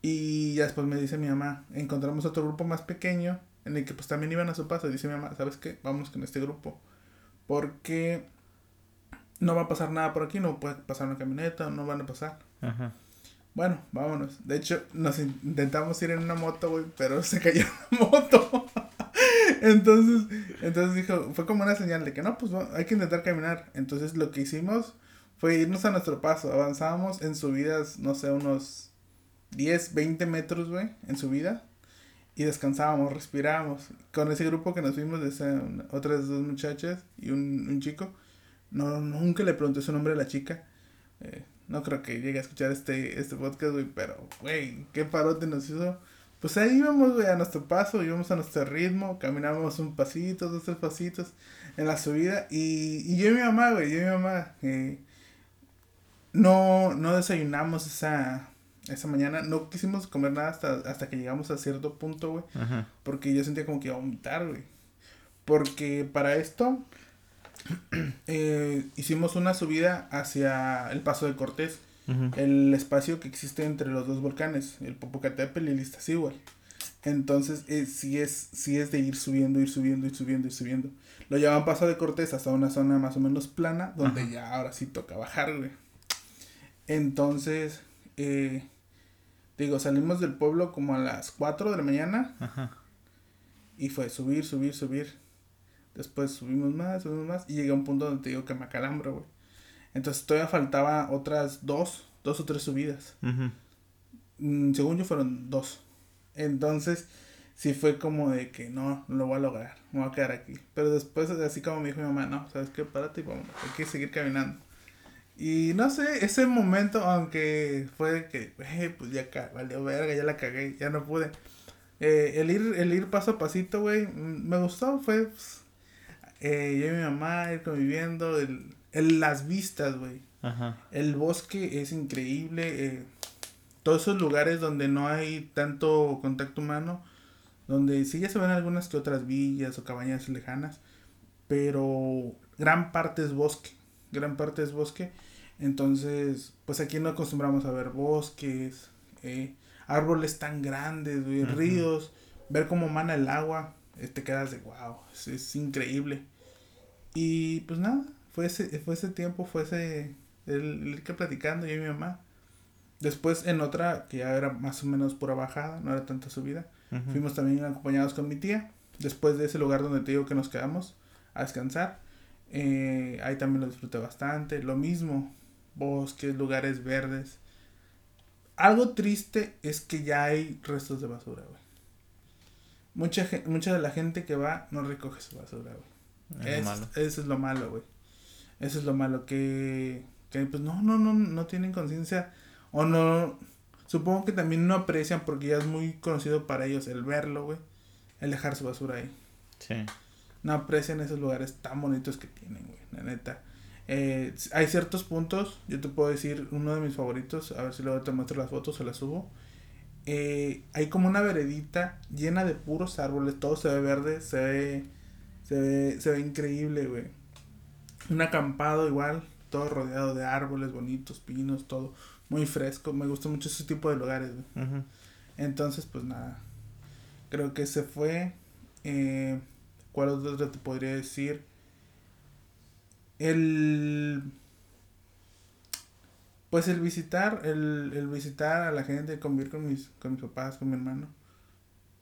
S2: Y ya después me dice mi mamá, encontramos otro grupo más pequeño, en el que pues también iban a su paso. Y dice mi mamá, ¿sabes qué? Vamos con este grupo. Porque no va a pasar nada por aquí, no puede pasar una camioneta, no van a pasar.
S1: Ajá.
S2: Bueno, vámonos. De hecho, nos in- intentamos ir en una moto, güey, pero se cayó la moto. entonces, entonces dijo, fue como una señal de que no, pues hay que intentar caminar. Entonces lo que hicimos fue irnos a nuestro paso. Avanzábamos en subidas, no sé, unos 10, 20 metros, güey, en subida. Y descansábamos, respirábamos. Con ese grupo que nos fuimos, esa, otras dos muchachas y un, un chico. No, nunca le pregunté su nombre a la chica. Eh, no creo que llegue a escuchar este, este podcast, güey, pero, güey, qué parote nos hizo. Pues ahí íbamos, güey, a nuestro paso, íbamos a nuestro ritmo, caminábamos un pasito, dos, tres pasitos en la subida. Y, y yo y mi mamá, güey, yo y mi mamá, eh, no, no desayunamos esa, esa mañana, no quisimos comer nada hasta, hasta que llegamos a cierto punto, güey,
S1: Ajá.
S2: porque yo sentía como que iba a vomitar, güey. Porque para esto eh, hicimos una subida hacia el Paso de Cortés, el espacio que existe entre los dos volcanes, el Popocatépetl y el Iztaccíhuatl. Entonces, eh, sí, es, sí es de ir subiendo, ir subiendo, ir subiendo, ir subiendo. Lo llaman Paso de Cortés hasta una zona más o menos plana, donde
S1: Ajá.
S2: ya ahora sí toca bajar, güey. Entonces, eh, digo, salimos del pueblo como a las 4 de la mañana
S1: Ajá.
S2: y fue subir, subir, subir. Después subimos más, subimos más. Y llegué a un punto donde te digo que me acalambro, güey. Entonces todavía faltaba otras dos, dos o tres subidas. Mm, según yo fueron dos. Entonces sí fue como de que no, no lo voy a lograr. Me voy a quedar aquí. Pero después así como me dijo mi mamá, no, ¿sabes qué? Párate y vámonos. Hay que seguir caminando. Y no sé, ese momento, aunque fue que, güey, pues ya valió verga, ya la cagué, ya no pude. Eh, el ir, el ir paso a pasito, güey, mm, me gustó, fue pues, eh, yo y mi mamá ir conviviendo, el, el, las vistas, güey. El bosque es increíble. eh, todos esos lugares donde no hay tanto contacto humano, donde sí ya se ven algunas que otras villas o cabañas lejanas, pero gran parte es bosque. Gran parte es bosque. Entonces, pues aquí no acostumbramos a ver bosques, eh, árboles tan grandes, güey, ríos, ver cómo mana el agua, eh, te quedas de wow, es, es increíble. Y pues nada, fue ese, fue ese tiempo, fue ese, el, el que platicando yo y mi mamá. Después en otra, que ya era más o menos pura bajada, no era tanta subida, fuimos también acompañados con mi tía. Después de ese lugar donde te digo que nos quedamos a descansar, Eh, ahí también lo disfruté bastante. Lo mismo, bosques, lugares verdes. Algo triste es que ya hay restos de basura, güey. Mucha, mucha de la gente que va no recoge su basura, güey. Es, eso es lo malo, güey. Eso es lo malo, que, que pues no, no, no, no tienen conciencia o no, supongo que también no aprecian porque ya es muy conocido para ellos el verlo, güey, el dejar su basura ahí. Sí. No aprecian esos lugares tan bonitos que tienen, güey, la neta. Eh, hay ciertos puntos, yo te puedo decir uno de mis favoritos, a ver si luego te muestro las fotos o las subo. Eh, hay como una veredita llena de puros árboles, todo se ve verde, se ve, se ve, se ve increíble, güey. Un acampado igual, todo rodeado de árboles bonitos, pinos, todo muy fresco. Me gusta mucho ese tipo de lugares, güey. Entonces, pues nada, creo que se fue. Eh, ¿Cuál otro te podría decir? El pues el visitar el, el visitar a la gente convivir con mis con mis papás con mi hermano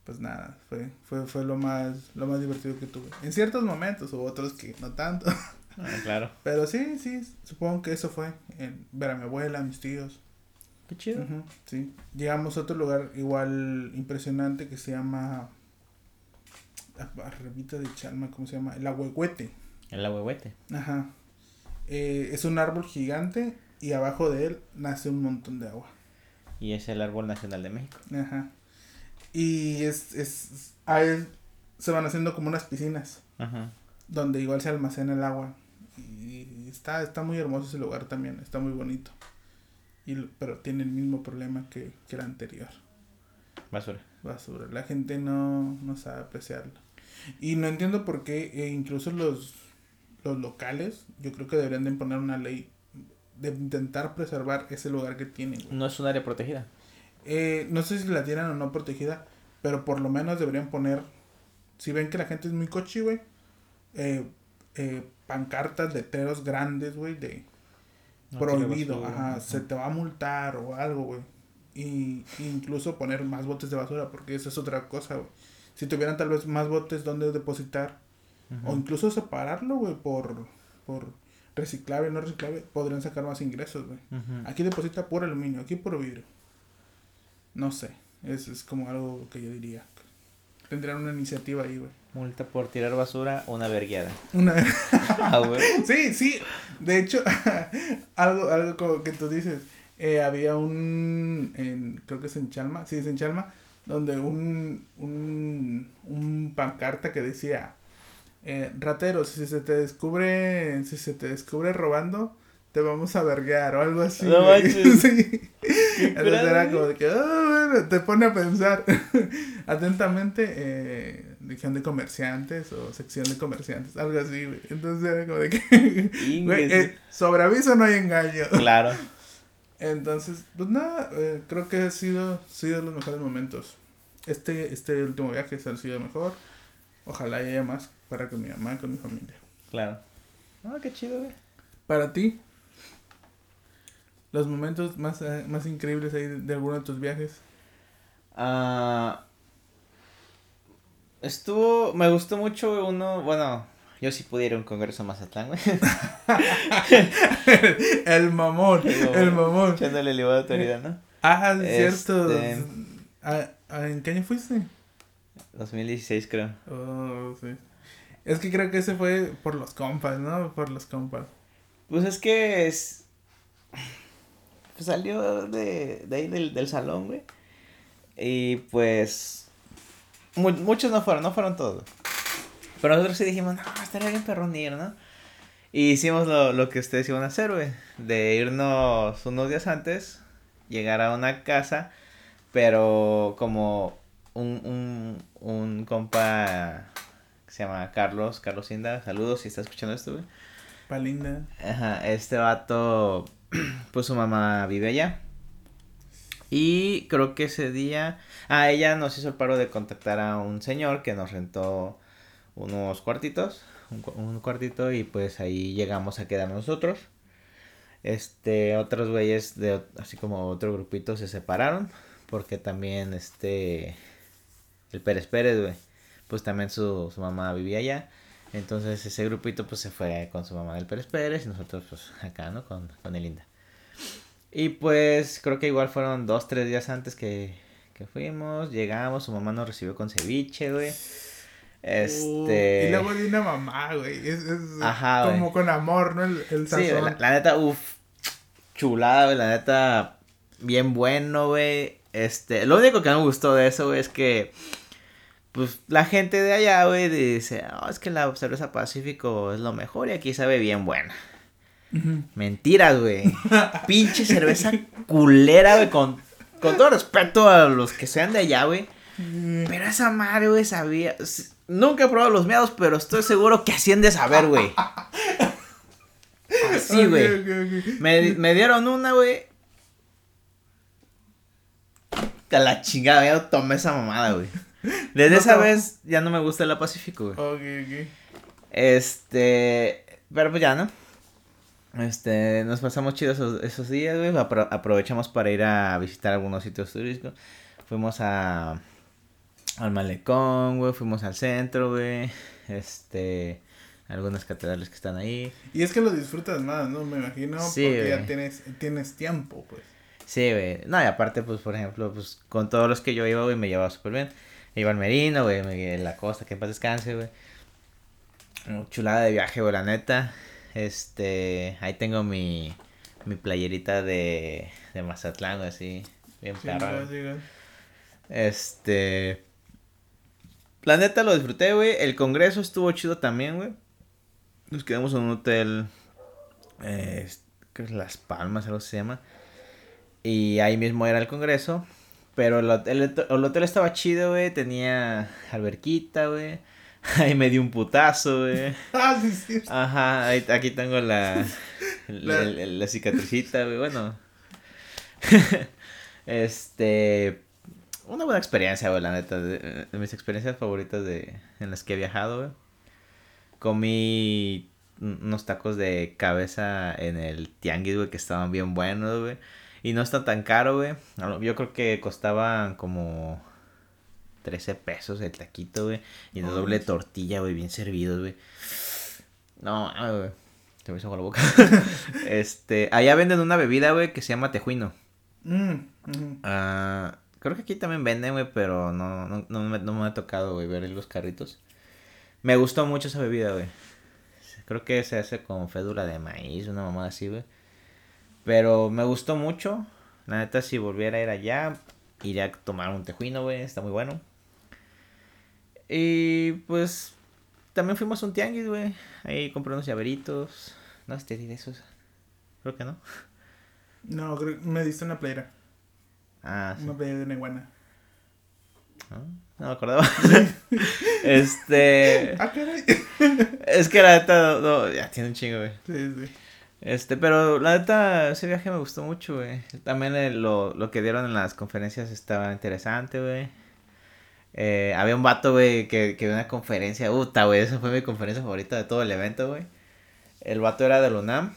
S2: pues nada fue fue fue lo más lo más divertido que tuve. En ciertos momentos o otros que no tanto.
S1: Ah, claro.
S2: Pero sí sí supongo que eso fue en ver a mi abuela a mis tíos.
S1: Qué chido.
S2: Sí. Llegamos a otro lugar igual impresionante que se llama Arribita de Chalma, ¿cómo se llama? El Ahuehuete.
S1: El ahuehuete.
S2: Ajá. Eh, es un árbol gigante y abajo de él nace un montón de agua.
S1: Y es el árbol nacional de México.
S2: Ajá. Y es, es, ahí se van haciendo como unas piscinas. Ajá. Donde igual se almacena el agua. Y está, está muy hermoso ese lugar también, está muy bonito. Y, pero tiene el mismo problema que, que el anterior.
S1: Basura.
S2: Basura. La gente no, no sabe apreciarlo. Y no entiendo por qué eh, incluso los los locales, yo creo que deberían de imponer una ley de intentar preservar ese lugar que tienen.
S1: No es un área protegida.
S2: Eh, no sé si la tienen o no protegida, pero por lo menos deberían poner, si ven que la gente es muy cochi, güey, eh, eh, pancartas, letreros grandes, güey, de prohibido, ajá, se te va a multar o algo, güey. Y incluso poner más botes de basura, porque eso es otra cosa, güey. Si tuvieran tal vez más botes donde depositar, o incluso separarlo, güey, por, por reciclable, no reciclable, podrían sacar más ingresos, güey. Aquí deposita por aluminio, aquí por vidrio. No sé, es, es como algo que yo diría. Tendrían una iniciativa ahí, güey.
S1: Multa por tirar basura, una vergueada.
S2: Una ah, Sí, sí. De hecho, algo, algo como que tú dices. Eh, había un, en, creo que es en Chalma, sí, es en Chalma, donde un, un, un pancarta que decía, eh, ratero, si se te descubre, si se te descubre robando, te vamos a verguear o algo así. No manches. sí. Entonces era como de que, oh, bueno, te pone a pensar. Atentamente, eh, de comerciantes o sección de comerciantes, algo así, güey. Entonces era como de que, güey, eh, sobre aviso no hay engaño.
S1: Claro.
S2: Entonces, pues nada, eh, creo que ha sido, sido los mejores momentos. Este, este último viaje ha sido mejor. Ojalá haya más para con mi mamá, con mi familia.
S1: Claro. Ah, qué chido, güey.
S2: Para ti, los momentos más, eh, más increíbles ahí de, alguno de tus viajes.
S1: Ah. estuvo, me gustó mucho uno, bueno, yo sí pudiera un congreso más Mazatlán, güey.
S2: el mamón, el mamón.
S1: Echándole el de autoridad, ¿no?
S2: Ah, cierto. Este... ¿A, en qué año fuiste?
S1: 2016 creo.
S2: Oh, sí. Es que creo que ese fue por los compas, ¿no? Por los compas.
S1: Pues es que es... Pues salió de, de ahí del, del salón, güey. Y pues... muchos no fueron, no fueron todos. Pero nosotros sí dijimos, no, estaría bien perronir, ¿no? Y hicimos lo, lo que ustedes iban a hacer, güey. De irnos unos días antes, llegar a una casa, pero como un, un, un compa que se llama Carlos, Carlos Inda, saludos si está escuchando esto, güey.
S2: Palinda.
S1: Ajá, este vato, pues su mamá vive allá. Y creo que ese día, ah, ella nos hizo el paro de contactar a un señor que nos rentó unos cuartitos, un, un cuartito y pues ahí llegamos a quedar nosotros. Este, otros güeyes de, así como otro grupito se separaron porque también este el Pérez Pérez, güey, pues también su, su mamá vivía allá. Entonces ese grupito pues se fue con su mamá del Pérez Pérez y nosotros pues acá, ¿no? Con, con Elinda. Y pues creo que igual fueron dos, tres días antes que, que fuimos, llegamos, su mamá nos recibió con ceviche, güey. Este.
S2: Uh, y luego de una mamá, güey. Es, es
S1: Ajá,
S2: como
S1: güey.
S2: con amor, ¿no? El, el
S1: Sí,
S2: sazón.
S1: la, la neta, uff, chulada, güey, la neta, bien bueno, güey. Este, lo único que me gustó de eso, güey, es que, pues, la gente de allá, güey, dice, "Ah, es que la cerveza Pacífico es lo mejor y aquí sabe bien buena. Mentiras, güey. Pinche cerveza culera, güey, con, con todo respeto a los que sean de allá, güey. Pero esa madre, güey, sabía. Nunca he probado los meados, pero estoy seguro que así han de saber, güey. Así, güey. Me, me dieron una, güey. A la chingada, ya tomé esa mamada, güey. Desde
S2: No,
S1: esa vez ya no me gusta la Pacífico, güey.
S2: Ok, ok.
S1: Este. Pero pues ya, ¿no? Este, nos pasamos chidos esos, esos días, güey. apro- aprovechamos para ir a visitar algunos sitios turísticos. Fuimos a. Al Malecón, güey. Fuimos al centro, güey. Este. Algunas catedrales que están ahí.
S2: Y es que lo disfrutas más, ¿no? Me imagino.
S1: Sí,
S2: porque ya tienes, tienes tiempo, pues.
S1: Sí, güey. No, y aparte, pues, por ejemplo, pues, con todos los que yo iba, güey, me llevaba súper bien. Al Merino, güey, me- la costa, que en paz descanse, güey. Mm, Chulada de viaje, güey, la neta. Este, ahí tengo mi, mi playerita de, de Mazatlán, güey, así, bien
S2: Sí,
S1: perra. Este, la neta lo disfruté, güey. El congreso estuvo chido también, güey. Nos quedamos en un hotel, eh, creo que es Las Palmas, algo se llama. Y ahí mismo era el congreso. Pero el hotel, el hotel estaba chido, güey. Tenía alberquita, güey. Ahí me dio un putazo, güey.
S2: Ah, sí, sí.
S1: Ajá, ahí- aquí tengo la, la,
S2: La-
S1: la- la cicatricita, güey. Bueno. este. Una buena experiencia, güey, la neta. De, de mis experiencias favoritas de, en las que he viajado, güey. Comí unos tacos de cabeza en el tianguis, güey, que estaban bien buenos, güey. Y no está tan caro, güey. Yo creo que costaban como 13 pesos el taquito, güey. Y
S2: Oh,
S1: doble
S2: sí.
S1: tortilla, güey, bien servidos, güey. No, mames, güey. Se me hizo agua la boca. este, allá venden una bebida, güey, que se llama tejuino.
S2: Mm.
S1: Ah, creo que aquí también venden, güey, pero no, no, no, me, no me ha tocado, güey, ver los carritos. Me gustó mucho esa bebida, güey. Creo que se hace con fédula de maíz, una mamada así, güey. Pero me gustó mucho. La neta, si volviera a ir allá, iría a tomar un tejuino, güey. Está muy bueno. Y pues también fuimos a un tianguis, güey. Ahí compré unos llaveritos. No sé si te di de esos. Creo que no.
S2: No, creo me diste una playera.
S1: Ah, sí.
S2: Una playera de una iguana.
S1: No, no me acordaba. este.
S2: Ah, caray.
S1: Es que la neta, no, ya tiene un chingo, güey.
S2: Sí, sí.
S1: Este, pero la neta, ese viaje me gustó mucho, güey. También el- lo, lo que dieron en las conferencias estaba interesante, güey. Eh, había un vato, güey, que, que dio una conferencia. Puta, güey, esa fue mi conferencia favorita de todo el evento, güey. El vato era del UNAM.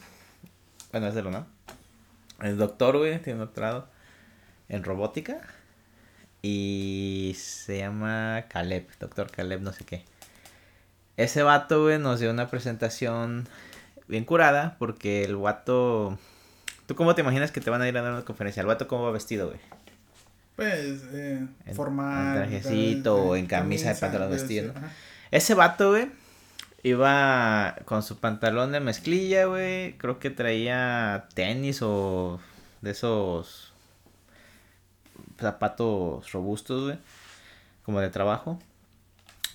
S1: Bueno, es del UNAM. El doctor, güey, tiene un doctorado en robótica. Y se llama Caleb, doctor Caleb, no sé qué. Ese vato, güey, nos dio una presentación bien curada porque el vato... ¿Tú cómo te imaginas que te van a ir a dar una conferencia? ¿El vato cómo va vestido, güey?
S2: Pues, eh,
S1: En-
S2: formal.
S1: en trajecito
S2: tal,
S1: o en camisa de pantalón
S2: pero
S1: vestido, ¿no? Ese vato, güey, iba con su pantalón de mezclilla, güey. Creo que traía tenis o de esos zapatos robustos, güey. Como de trabajo.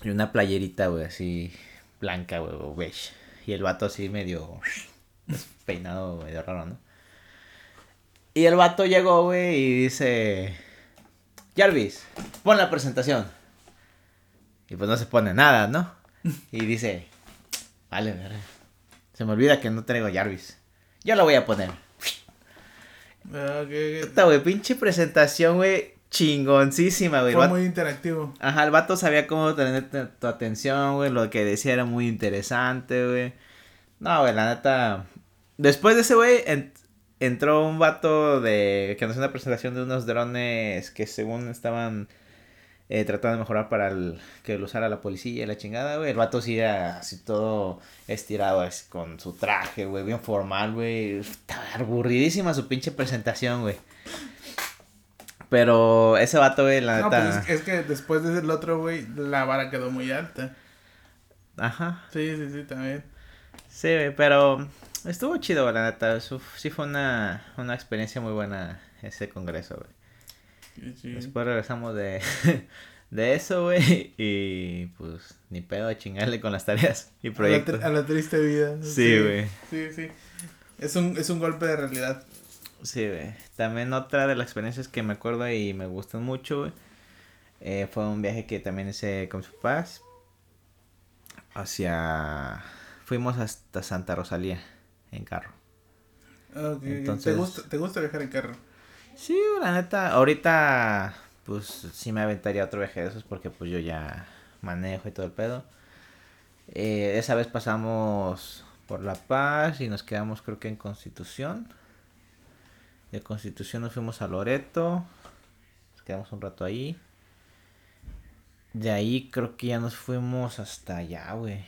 S1: Y una playerita, güey, así blanca, güey, o beige. Y el vato así medio peinado, medio raro, ¿no? Y el vato llegó, güey, y dice... Jarvis, pon la presentación. Y pues no se pone nada, ¿no? Y dice, vale, verga. Se me olvida que no traigo Jarvis. Yo lo voy a poner.
S2: Ah,
S1: güey, pinche presentación, güey, chingoncísima, güey.
S2: Fue
S1: vato-
S2: muy interactivo.
S1: Ajá, el vato sabía cómo tener tu- atención, güey. Lo que decía era muy interesante, güey. No, güey, la neta. Después de ese, güey, en- entró un vato de. que nos hizo una presentación de unos drones que según estaban eh, tratando de mejorar para el, que lo usara la policía y la chingada, güey. El vato sí era así todo estirado, así, con su traje, güey, bien formal, güey. Estaba aburridísima su pinche presentación, güey. Pero ese vato, güey, la
S2: No,
S1: neta.
S2: pues es, es que después de el otro, güey, la vara quedó muy alta.
S1: Ajá.
S2: Sí, sí, sí, también.
S1: Sí, güey, pero estuvo chido, la neta. Sí fue una, una experiencia muy buena ese congreso, güey.
S2: Sí, sí.
S1: Después regresamos de, de eso, güey, y pues ni pedo a chingarle con las tareas y
S2: A la,
S1: proyectos.
S2: a la triste vida.
S1: Sí, güey.
S2: Sí, sí. Es un, es un golpe de realidad.
S1: Sí, güey. También otra de las experiencias que me acuerdo y me gustan mucho, güey, eh, fue un viaje que también hice con mis papás hacia... Fuimos hasta Santa Rosalía en carro.
S2: Ok,
S1: Entonces-
S2: ¿Te, gusta, ¿Te gusta viajar en carro?
S1: Sí, la neta, ahorita pues sí me aventaría otro viaje de esos porque pues yo ya manejo y todo el pedo. Eh, esa vez pasamos por La Paz y nos quedamos creo que en Constitución. De Constitución nos fuimos a Loreto, nos quedamos un rato ahí. De ahí creo que ya nos fuimos hasta allá, güey.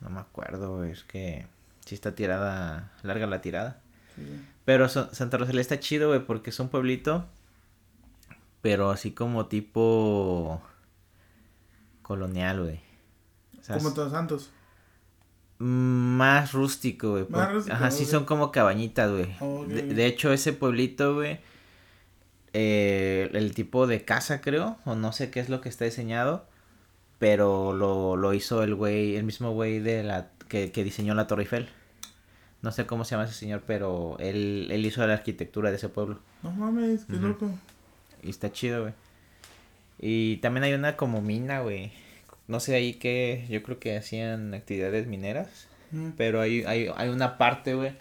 S1: No me acuerdo, güey, es que sí está tirada, larga la tirada.
S2: Sí.
S1: Pero Sa- Santa Rosalía está chido, güey, porque es un pueblito. Pero así como tipo colonial, güey. O sea,
S2: Como Todos Santos.
S1: Más rústico, güey.
S2: Más rústico,
S1: Ajá, sí son como cabañitas, güey. De, de hecho, ese pueblito, güey. eh, el tipo de casa, creo. O no sé qué es lo que está diseñado. Pero lo, lo hizo el güey, el mismo güey de la que, que diseñó la Torre Eiffel. No sé cómo se llama ese señor, pero él, él hizo la arquitectura de ese pueblo.
S2: No mames, qué loco.
S1: Y está chido, güey. Y también hay una como mina, güey. No sé ahí que yo creo que hacían actividades mineras.
S2: Mm.
S1: Pero hay, hay, hay una parte, güey,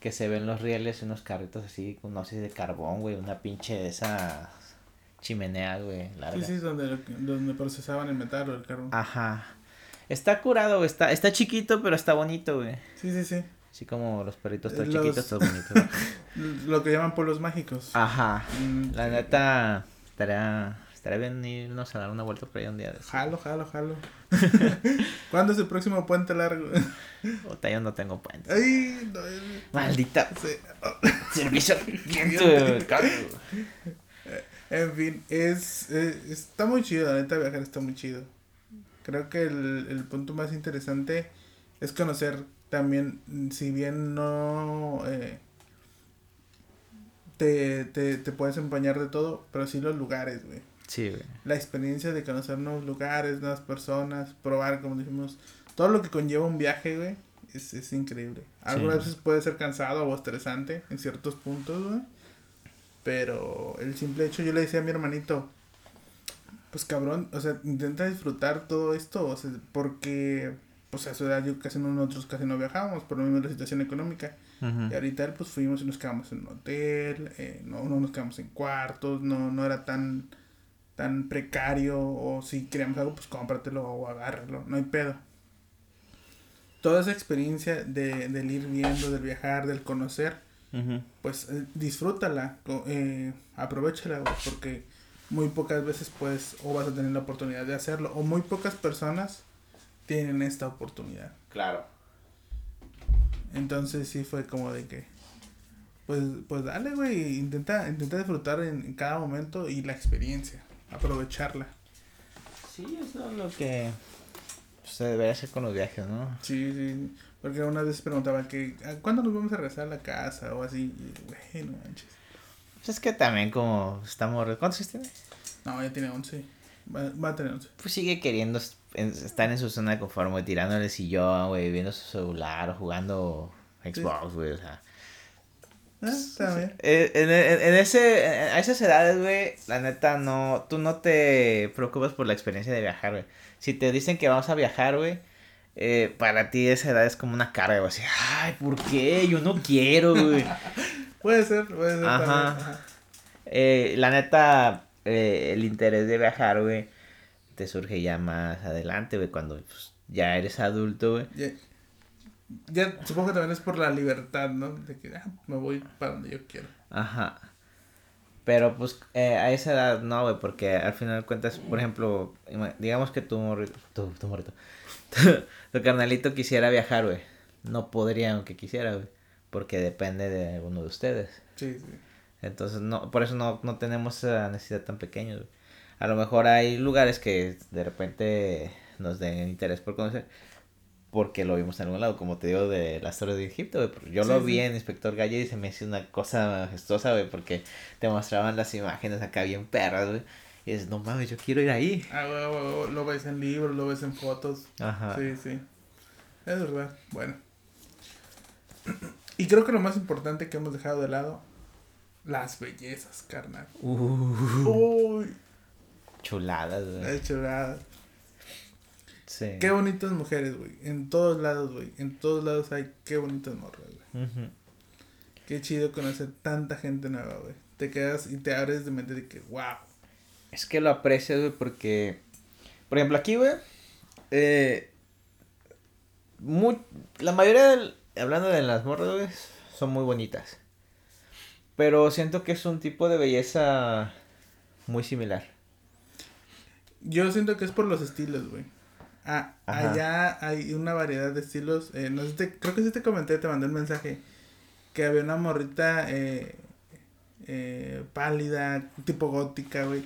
S1: que se ven los rieles, unos carritos así, con no sé, de carbón, güey. Una pinche de esas chimeneas, güey, larga.
S2: Sí, sí, donde, donde procesaban el metal o el carbón.
S1: Ajá. Está curado, güey. Está, está chiquito, pero está bonito, güey.
S2: Sí, sí, sí.
S1: Así como los perritos todos
S2: Los-
S1: chiquitos, todos bonitos.
S2: Lo que llaman pueblos mágicos.
S1: Ajá.
S2: Mm,
S1: La
S2: sí.
S1: neta, estaría, estaría bien irnos a dar una vuelta por ahí un día de eso.
S2: Jalo, jalo, jalo. ¿Cuándo es el próximo puente largo?
S1: Puta, yo no tengo puente.
S2: Ay, no, es-
S1: Maldita
S2: sí.
S1: servicio.
S2: En fin, es, eh, está muy chido, la neta viajar está muy chido. Creo que el, el punto más interesante es conocer también, si bien no eh, te, te, te puedes empañar de todo, pero sí los lugares, güey.
S1: Sí, güey.
S2: La experiencia de conocer nuevos lugares, nuevas personas, probar, como dijimos, todo lo que conlleva un viaje, güey, es, es increíble. Algunas
S1: Sí.
S2: veces puede ser cansado o estresante en ciertos puntos, güey. Pero el simple hecho, yo le decía a mi hermanito, pues cabrón, o sea, intenta disfrutar todo esto, o sea, porque, pues a su edad yo casi no, nosotros casi no viajábamos por lo mismo la situación económica. Y ahorita pues fuimos y nos quedamos en un hotel, eh, no, no nos quedamos en cuartos, no, no era tan, tan precario, o si queríamos algo, pues cómpratelo o agárralo, no hay pedo. Toda esa experiencia de, del ir viendo, del viajar, del conocer, pues eh, disfrútala, eh, aprovechala, porque muy pocas veces pues o vas a tener la oportunidad de hacerlo, o muy pocas personas tienen esta oportunidad.
S1: Claro.
S2: Entonces sí fue como de que, pues, pues dale, güey, intenta, intenta disfrutar en, en cada momento y la experiencia, aprovecharla.
S1: Sí, eso es lo que pues, se debería hacer con los viajes, ¿no?
S2: Sí, sí, porque una vez preguntaba que, ¿a ¿cuándo nos vamos a regresar a la casa? O así, y, güey, no manches.
S1: Pues es que también como estamos... ¿Cuántos años tiene?
S2: No, ya tiene 11, va, va a tener 11.
S1: Pues sigue queriendo es- en- estar en su zona de confort, güey, tirándole sillón, güey, viendo su celular o jugando Xbox, güey, o sea...
S2: Ah.
S1: Eh, En, en- en ese, a esas edades, güey, la neta, no, tú no te preocupas por la experiencia de viajar, güey. Si te dicen que vamos a viajar, güey, eh, para ti esa edad es como una carga, güey, así, ay, ¿por qué? Yo no quiero, güey.
S2: Puede ser, puede ser.
S1: Ajá.
S2: también, ajá.
S1: Eh, la neta, el interés de viajar, güey, te surge ya más adelante, güey, cuando pues, ya eres adulto, güey.
S2: Ya, ya supongo que también es por la libertad, ¿no? De que ah, me voy para donde yo quiero.
S1: Ajá. Pero pues eh, a esa edad no, güey, porque al final de cuentas, por ejemplo, digamos que tu morrito, tu, tu morrito, tu, carnalito quisiera viajar, güey. No podría aunque quisiera, güey, porque depende de uno de ustedes.
S2: Sí, sí.
S1: Entonces, no, por eso no, no tenemos esa necesidad tan pequeña, güey. A lo mejor hay lugares que de repente nos den interés por conocer, porque lo vimos en algún lado, como te digo, de las torres de Egipto, güey. Yo
S2: Sí,
S1: lo
S2: sí.
S1: vi en Inspector Gallo y se me hizo una cosa majestuosa, güey, porque te mostraban las imágenes acá bien perras, güey. Y dices, no mames, yo quiero ir ahí.
S2: Ah, güey, güey, güey, lo ves en libros, lo ves en fotos.
S1: Ajá.
S2: Sí, sí. Es verdad. Bueno. Y creo que lo más importante que hemos dejado de lado, las bellezas, carnal.
S1: Uh,
S2: Uy,
S1: chuladas,
S2: la
S1: güey.
S2: chulada.
S1: Sí.
S2: Qué bonitas mujeres, güey. En todos lados, güey. En todos lados hay qué bonitas morras, güey. Qué chido conocer tanta gente nueva, güey. Te quedas y te abres de mente de que, wow.
S1: Es que lo aprecias, güey, porque... Por ejemplo, aquí, güey... Eh, la mayoría, del- hablando de las morras, güey, son muy bonitas. Pero siento que es un tipo de belleza muy similar.
S2: Yo siento que es por los estilos, güey. Ah, allá hay una variedad de estilos. Eh, no sé, te- creo que sí te comenté, te mandé un mensaje. Que había una morrita eh, eh, pálida, tipo gótica, güey.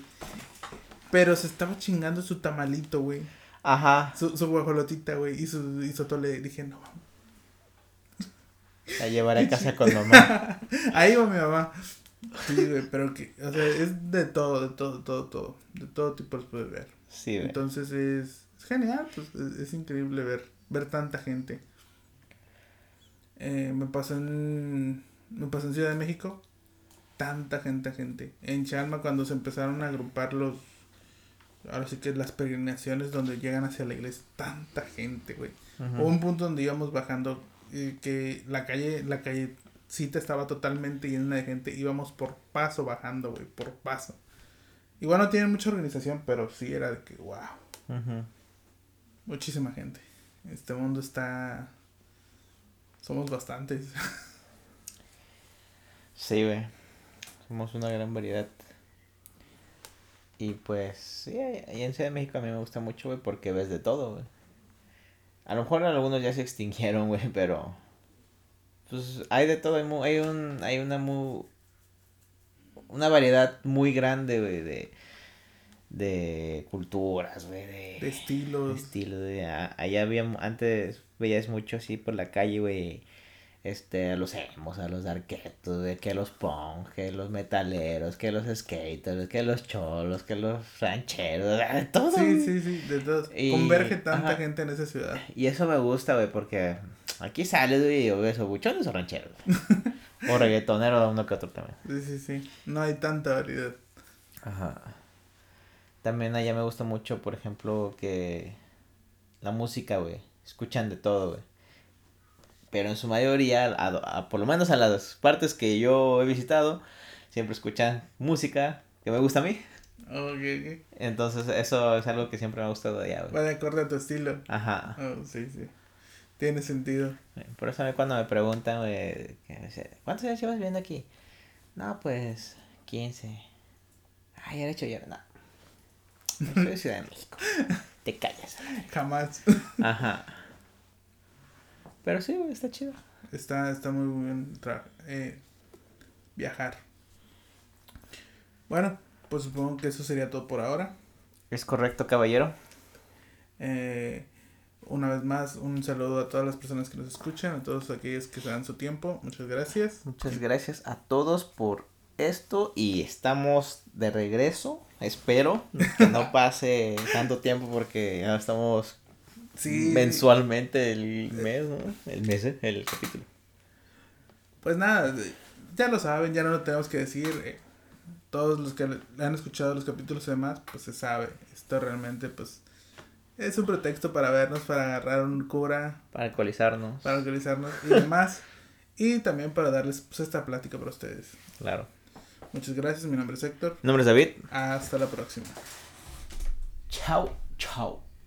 S2: Pero se estaba chingando su tamalito, güey.
S1: Ajá.
S2: Su, su guajolotita, güey. Y su, y su tole. Dije, no, vamos.
S1: La llevaré a casa con mamá.
S2: Ahí va mi mamá. Sí, güey, pero que, o sea, es de todo, de todo, todo, todo. De todo tipo los puedes ver.
S1: Sí, güey.
S2: Entonces es, es genial, pues es, es increíble ver, ver tanta gente. Eh, me pasó en me pasó en Ciudad de México, tanta gente, gente. En Chalma cuando se empezaron a agrupar los ahora sí que las peregrinaciones donde llegan hacia la iglesia, tanta gente, güey. Hubo un punto donde íbamos bajando que la calle la callecita estaba totalmente llena de gente, íbamos por paso bajando, güey, por paso. Igual no tienen mucha organización, pero sí era de que, wow,
S1: Ujú.
S2: Muchísima gente. Este mundo está... Somos bastantes.
S1: Sí, güey. Somos una gran variedad. Y pues, sí, ahí en Ciudad de México a mí me gusta mucho, güey, porque ves de todo, güey. A lo mejor algunos ya se extinguieron, güey, pero... Pues hay de todo, hay, mu- hay un, hay una mu, una variedad muy grande, güey, de, de culturas, güey, de,
S2: De estilos.
S1: de estilo, güey. A- Allá había, antes veías mucho así por la calle, güey, este, a los emos, a los darketos, güey, que los punk, que los metaleros, que los skaters, que los cholos, que los rancheros, de todo.
S2: Sí, sí, sí, de todos.
S1: Y-
S2: Converge tanta
S1: ajá.
S2: gente en esa ciudad.
S1: Y eso me gusta, güey, porque aquí sales, güey, o ves o buchones o rancheros. o reggaetonero, uno que otro también.
S2: Sí, sí, sí. No hay tanta variedad.
S1: Ajá. También allá me gusta mucho, por ejemplo, que la música, güey. Escuchan de todo, güey. Pero en su mayoría, a- a- por lo menos a las partes que yo he visitado, siempre escuchan música que me gusta a mí.
S2: Ok, ok.
S1: Entonces eso es algo que siempre me ha gustado allá, güey.
S2: Va de acuerdo a tu estilo.
S1: Ajá.
S2: Oh, sí, sí. Tiene sentido.
S1: Por eso a mí cuando me preguntan, güey, ¿cuántos años llevas viviendo aquí? No, pues, 15. Ay, ya he hecho ya. No. Yo soy de Ciudad de México. Te callas.
S2: Jamás.
S1: Ajá. Pero sí, está chido.
S2: Está, está muy bien eh, viajar. Bueno, pues supongo que eso sería todo por ahora.
S1: Es correcto, caballero.
S2: Eh, una vez más, un saludo a todas las personas que nos escuchan, a todos aquellos que se dan su tiempo. Muchas gracias.
S1: Muchas gracias a todos por esto y estamos de regreso. Espero que no pase tanto tiempo porque ya estamos
S2: Sí.
S1: mensualmente el mes, ¿no? El mes, ¿eh? el capítulo.
S2: Pues nada, ya lo saben, ya no lo tenemos que decir. eh, todos los que han escuchado los capítulos y demás, pues se sabe. Esto realmente, pues, es un pretexto para vernos, para agarrar un cura,
S1: Para alcoholizarnos.
S2: para organizarnos y demás. y también para darles pues, esta plática para ustedes.
S1: Claro.
S2: Muchas gracias, mi nombre es Héctor.
S1: Mi nombre es David.
S2: Hasta la próxima.
S1: Chao, chao.